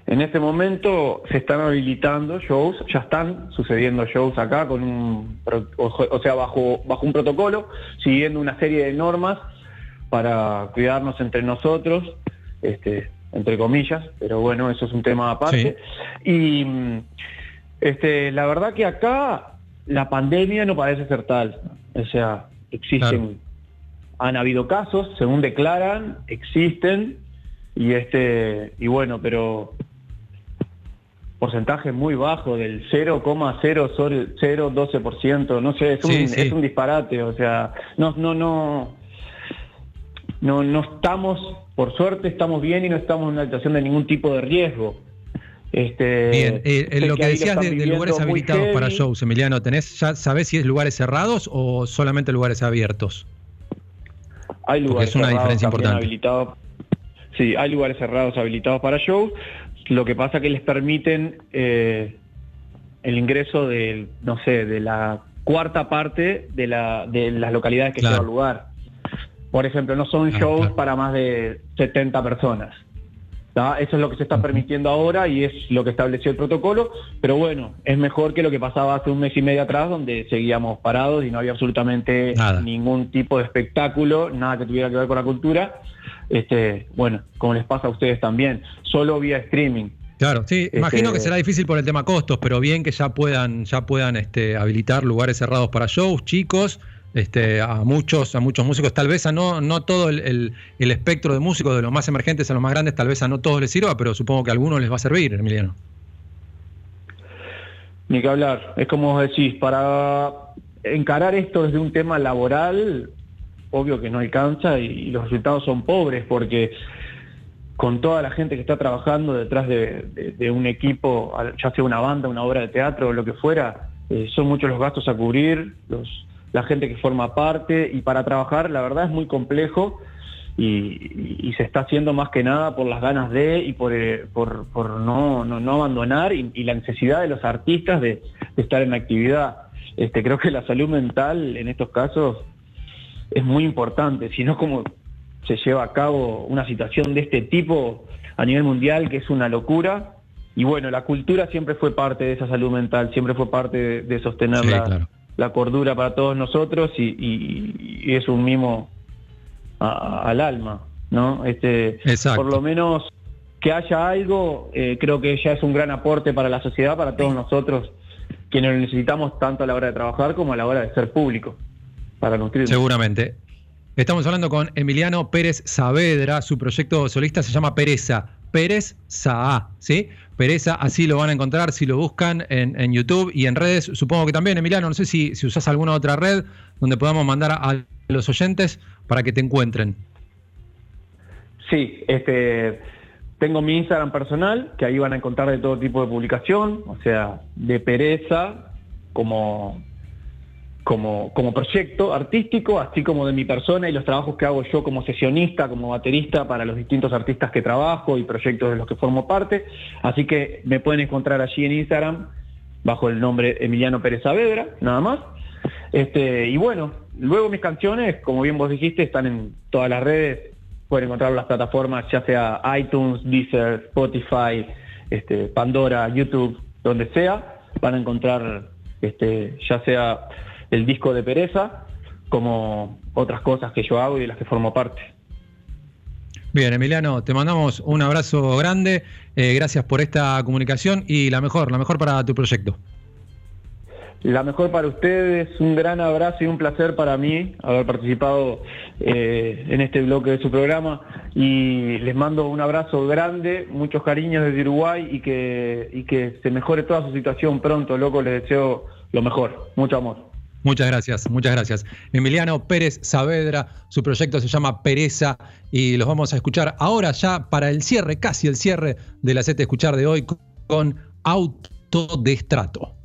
En este momento se están habilitando shows, ya están sucediendo shows acá con un, o sea, bajo, bajo un protocolo, siguiendo una serie de normas para cuidarnos entre nosotros, este, entre comillas, pero bueno, eso es un tema aparte. Y mm, este, la verdad que acá la pandemia no parece ser tal, o sea, existen, han habido casos, según declaran, existen, y este, y bueno, pero porcentaje muy bajo del 0,012%, no sé, es un, Sí, sí. es un disparate, o sea, no, no, no, no, no estamos, por suerte estamos bien y no estamos en una situación de ningún tipo de riesgo. Este, Bien, eh, lo que decías de, de lugares habilitados para shows, Emiliano, ¿tenés, ¿ya sabés si es lugares cerrados o solamente lugares abiertos? Hay lugares es una cerrados diferencia importante. habilitados. Sí, hay lugares cerrados habilitados para shows. Lo que pasa que les permiten eh, el ingreso del, no sé, de la cuarta parte de, la, de las localidades que Claro. lugar. Por ejemplo, no son Ah, shows claro. para más de 70 personas. ¿tá? Eso es lo que se está permitiendo ahora y es lo que estableció el protocolo, pero bueno, es mejor que lo que pasaba hace un mes y medio atrás, donde seguíamos parados y no había absolutamente Nada. ningún tipo de espectáculo, nada que tuviera que ver con la cultura. Este, bueno, como les pasa a ustedes también, solo vía streaming. Claro, sí, Este- imagino que será difícil por el tema costos, pero bien que ya puedan, ya puedan este, habilitar lugares cerrados para shows, chicos, este, a muchos, a muchos músicos, tal vez a no, no todo el, el- espectro de músicos, de los más emergentes a los más grandes, tal vez a no todos les sirva, pero supongo que a algunos les va a servir, Emiliano. Ni que hablar. Es como vos decís, para encarar esto desde un tema laboral, obvio que no alcanza y los resultados son pobres porque con toda la gente que está trabajando detrás de, de- de un equipo, ya sea una banda, una obra de teatro o lo que fuera, eh, son muchos los gastos a cubrir, los, la gente que forma parte y para trabajar la verdad es muy complejo y, se está haciendo más que nada por las ganas de y por, eh, por, no, no, abandonar y, la necesidad de los artistas de, estar en actividad. Este, creo que la salud mental en estos casos es muy importante, si no como se lleva a cabo una situación de este tipo a nivel mundial que es una locura. Y bueno, la cultura siempre fue parte de esa salud mental, siempre fue parte de, de sostener Sí, la, claro. La cordura para todos nosotros y, y- y es un mimo a- al alma, ¿no? Este, Exacto. por lo menos que haya algo, eh, creo que ya es un gran aporte para la sociedad, para todos nosotros, quienes lo necesitamos tanto a la hora de trabajar como a la hora de ser público, para nutrirnos. Seguramente. Estamos hablando con Emiliano Pérez Saavedra, su proyecto solista se llama Pereza, Pérez Saa, ¿sí? Pereza, así lo van a encontrar si lo buscan en, YouTube y en redes, supongo que también, Emiliano, no sé si, si usás alguna otra red donde podamos mandar a- los oyentes para que te encuentren. Sí, este, tengo mi Instagram personal, que ahí van a encontrar de todo tipo de publicación, o sea, de pereza como, como, como proyecto artístico, así como de mi persona y los trabajos que hago yo como sesionista, como baterista para los distintos artistas que trabajo y proyectos de los que formo parte. Así que me pueden encontrar allí en Instagram bajo el nombre Emiliano Pérez Saavedra, nada más. Este, y bueno, luego mis canciones, como bien vos dijiste, están en todas las redes, pueden encontrar las plataformas, ya sea iTunes, Deezer, Spotify, este, Pandora, YouTube, donde sea, van a encontrar este, ya sea el disco de Pereza, como otras cosas que yo hago y de las que formo parte. Bien, Emiliano, te mandamos un abrazo grande, eh, gracias por esta comunicación y la mejor, la mejor para tu proyecto. La mejor para ustedes, un gran abrazo y un placer para mí haber participado eh, en este bloque de su programa y les mando un abrazo grande, muchos cariños desde Uruguay y que, y que se mejore toda su situación pronto, loco, les deseo lo mejor, mucho amor. Muchas gracias, muchas gracias. Emiliano Pérez Saavedra, su proyecto se llama Pereza y los vamos a escuchar ahora ya para el cierre, casi el cierre de la set de escuchar de hoy con Autodestrato.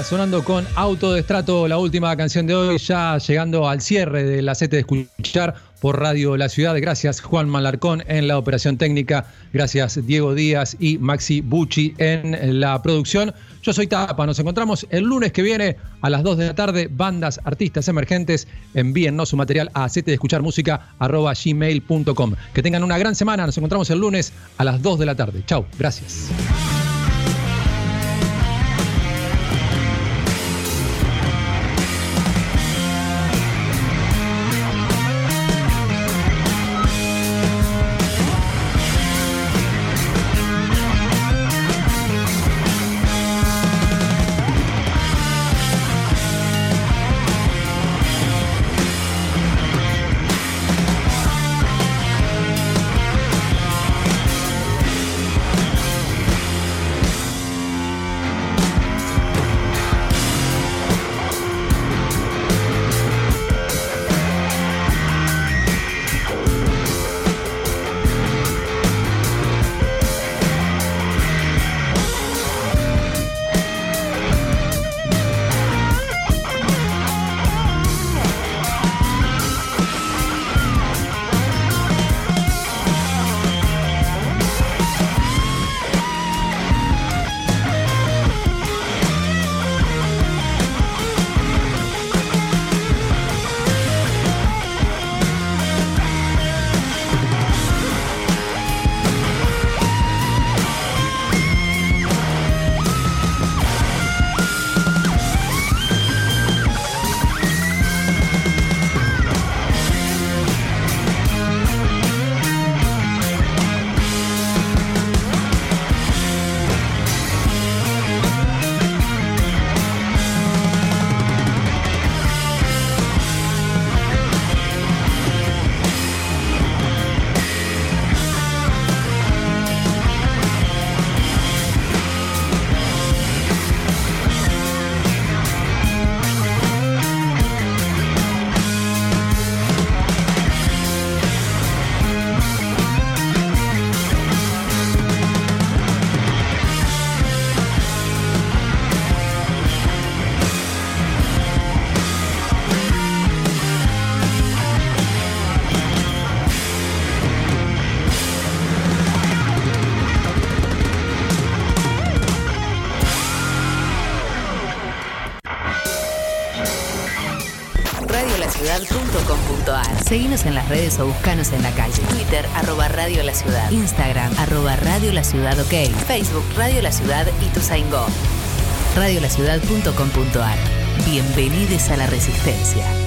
Sonando con Autodestrato, la última canción de hoy, ya llegando al cierre de la sete de escuchar por Radio La Ciudad. Gracias Juan Malarcón en la operación técnica, gracias Diego Díaz y Maxi Bucci en la producción. Yo soy Tapa, nos encontramos el lunes que viene a las 2 de la tarde. Bandas, artistas emergentes, envíennos su material a de escuchar música gmail.com. Que tengan una gran semana, nos encontramos el lunes a las 2 de la tarde. Chau, gracias. Redes o buscanos en la calle. Twitter, arroba Radio La Ciudad. Instagram, arroba Radio La Ciudad OK. Facebook, Radio La Ciudad y Tuzaingó. Radiolaciudad.com.ar Bienvenidos a la Resistencia.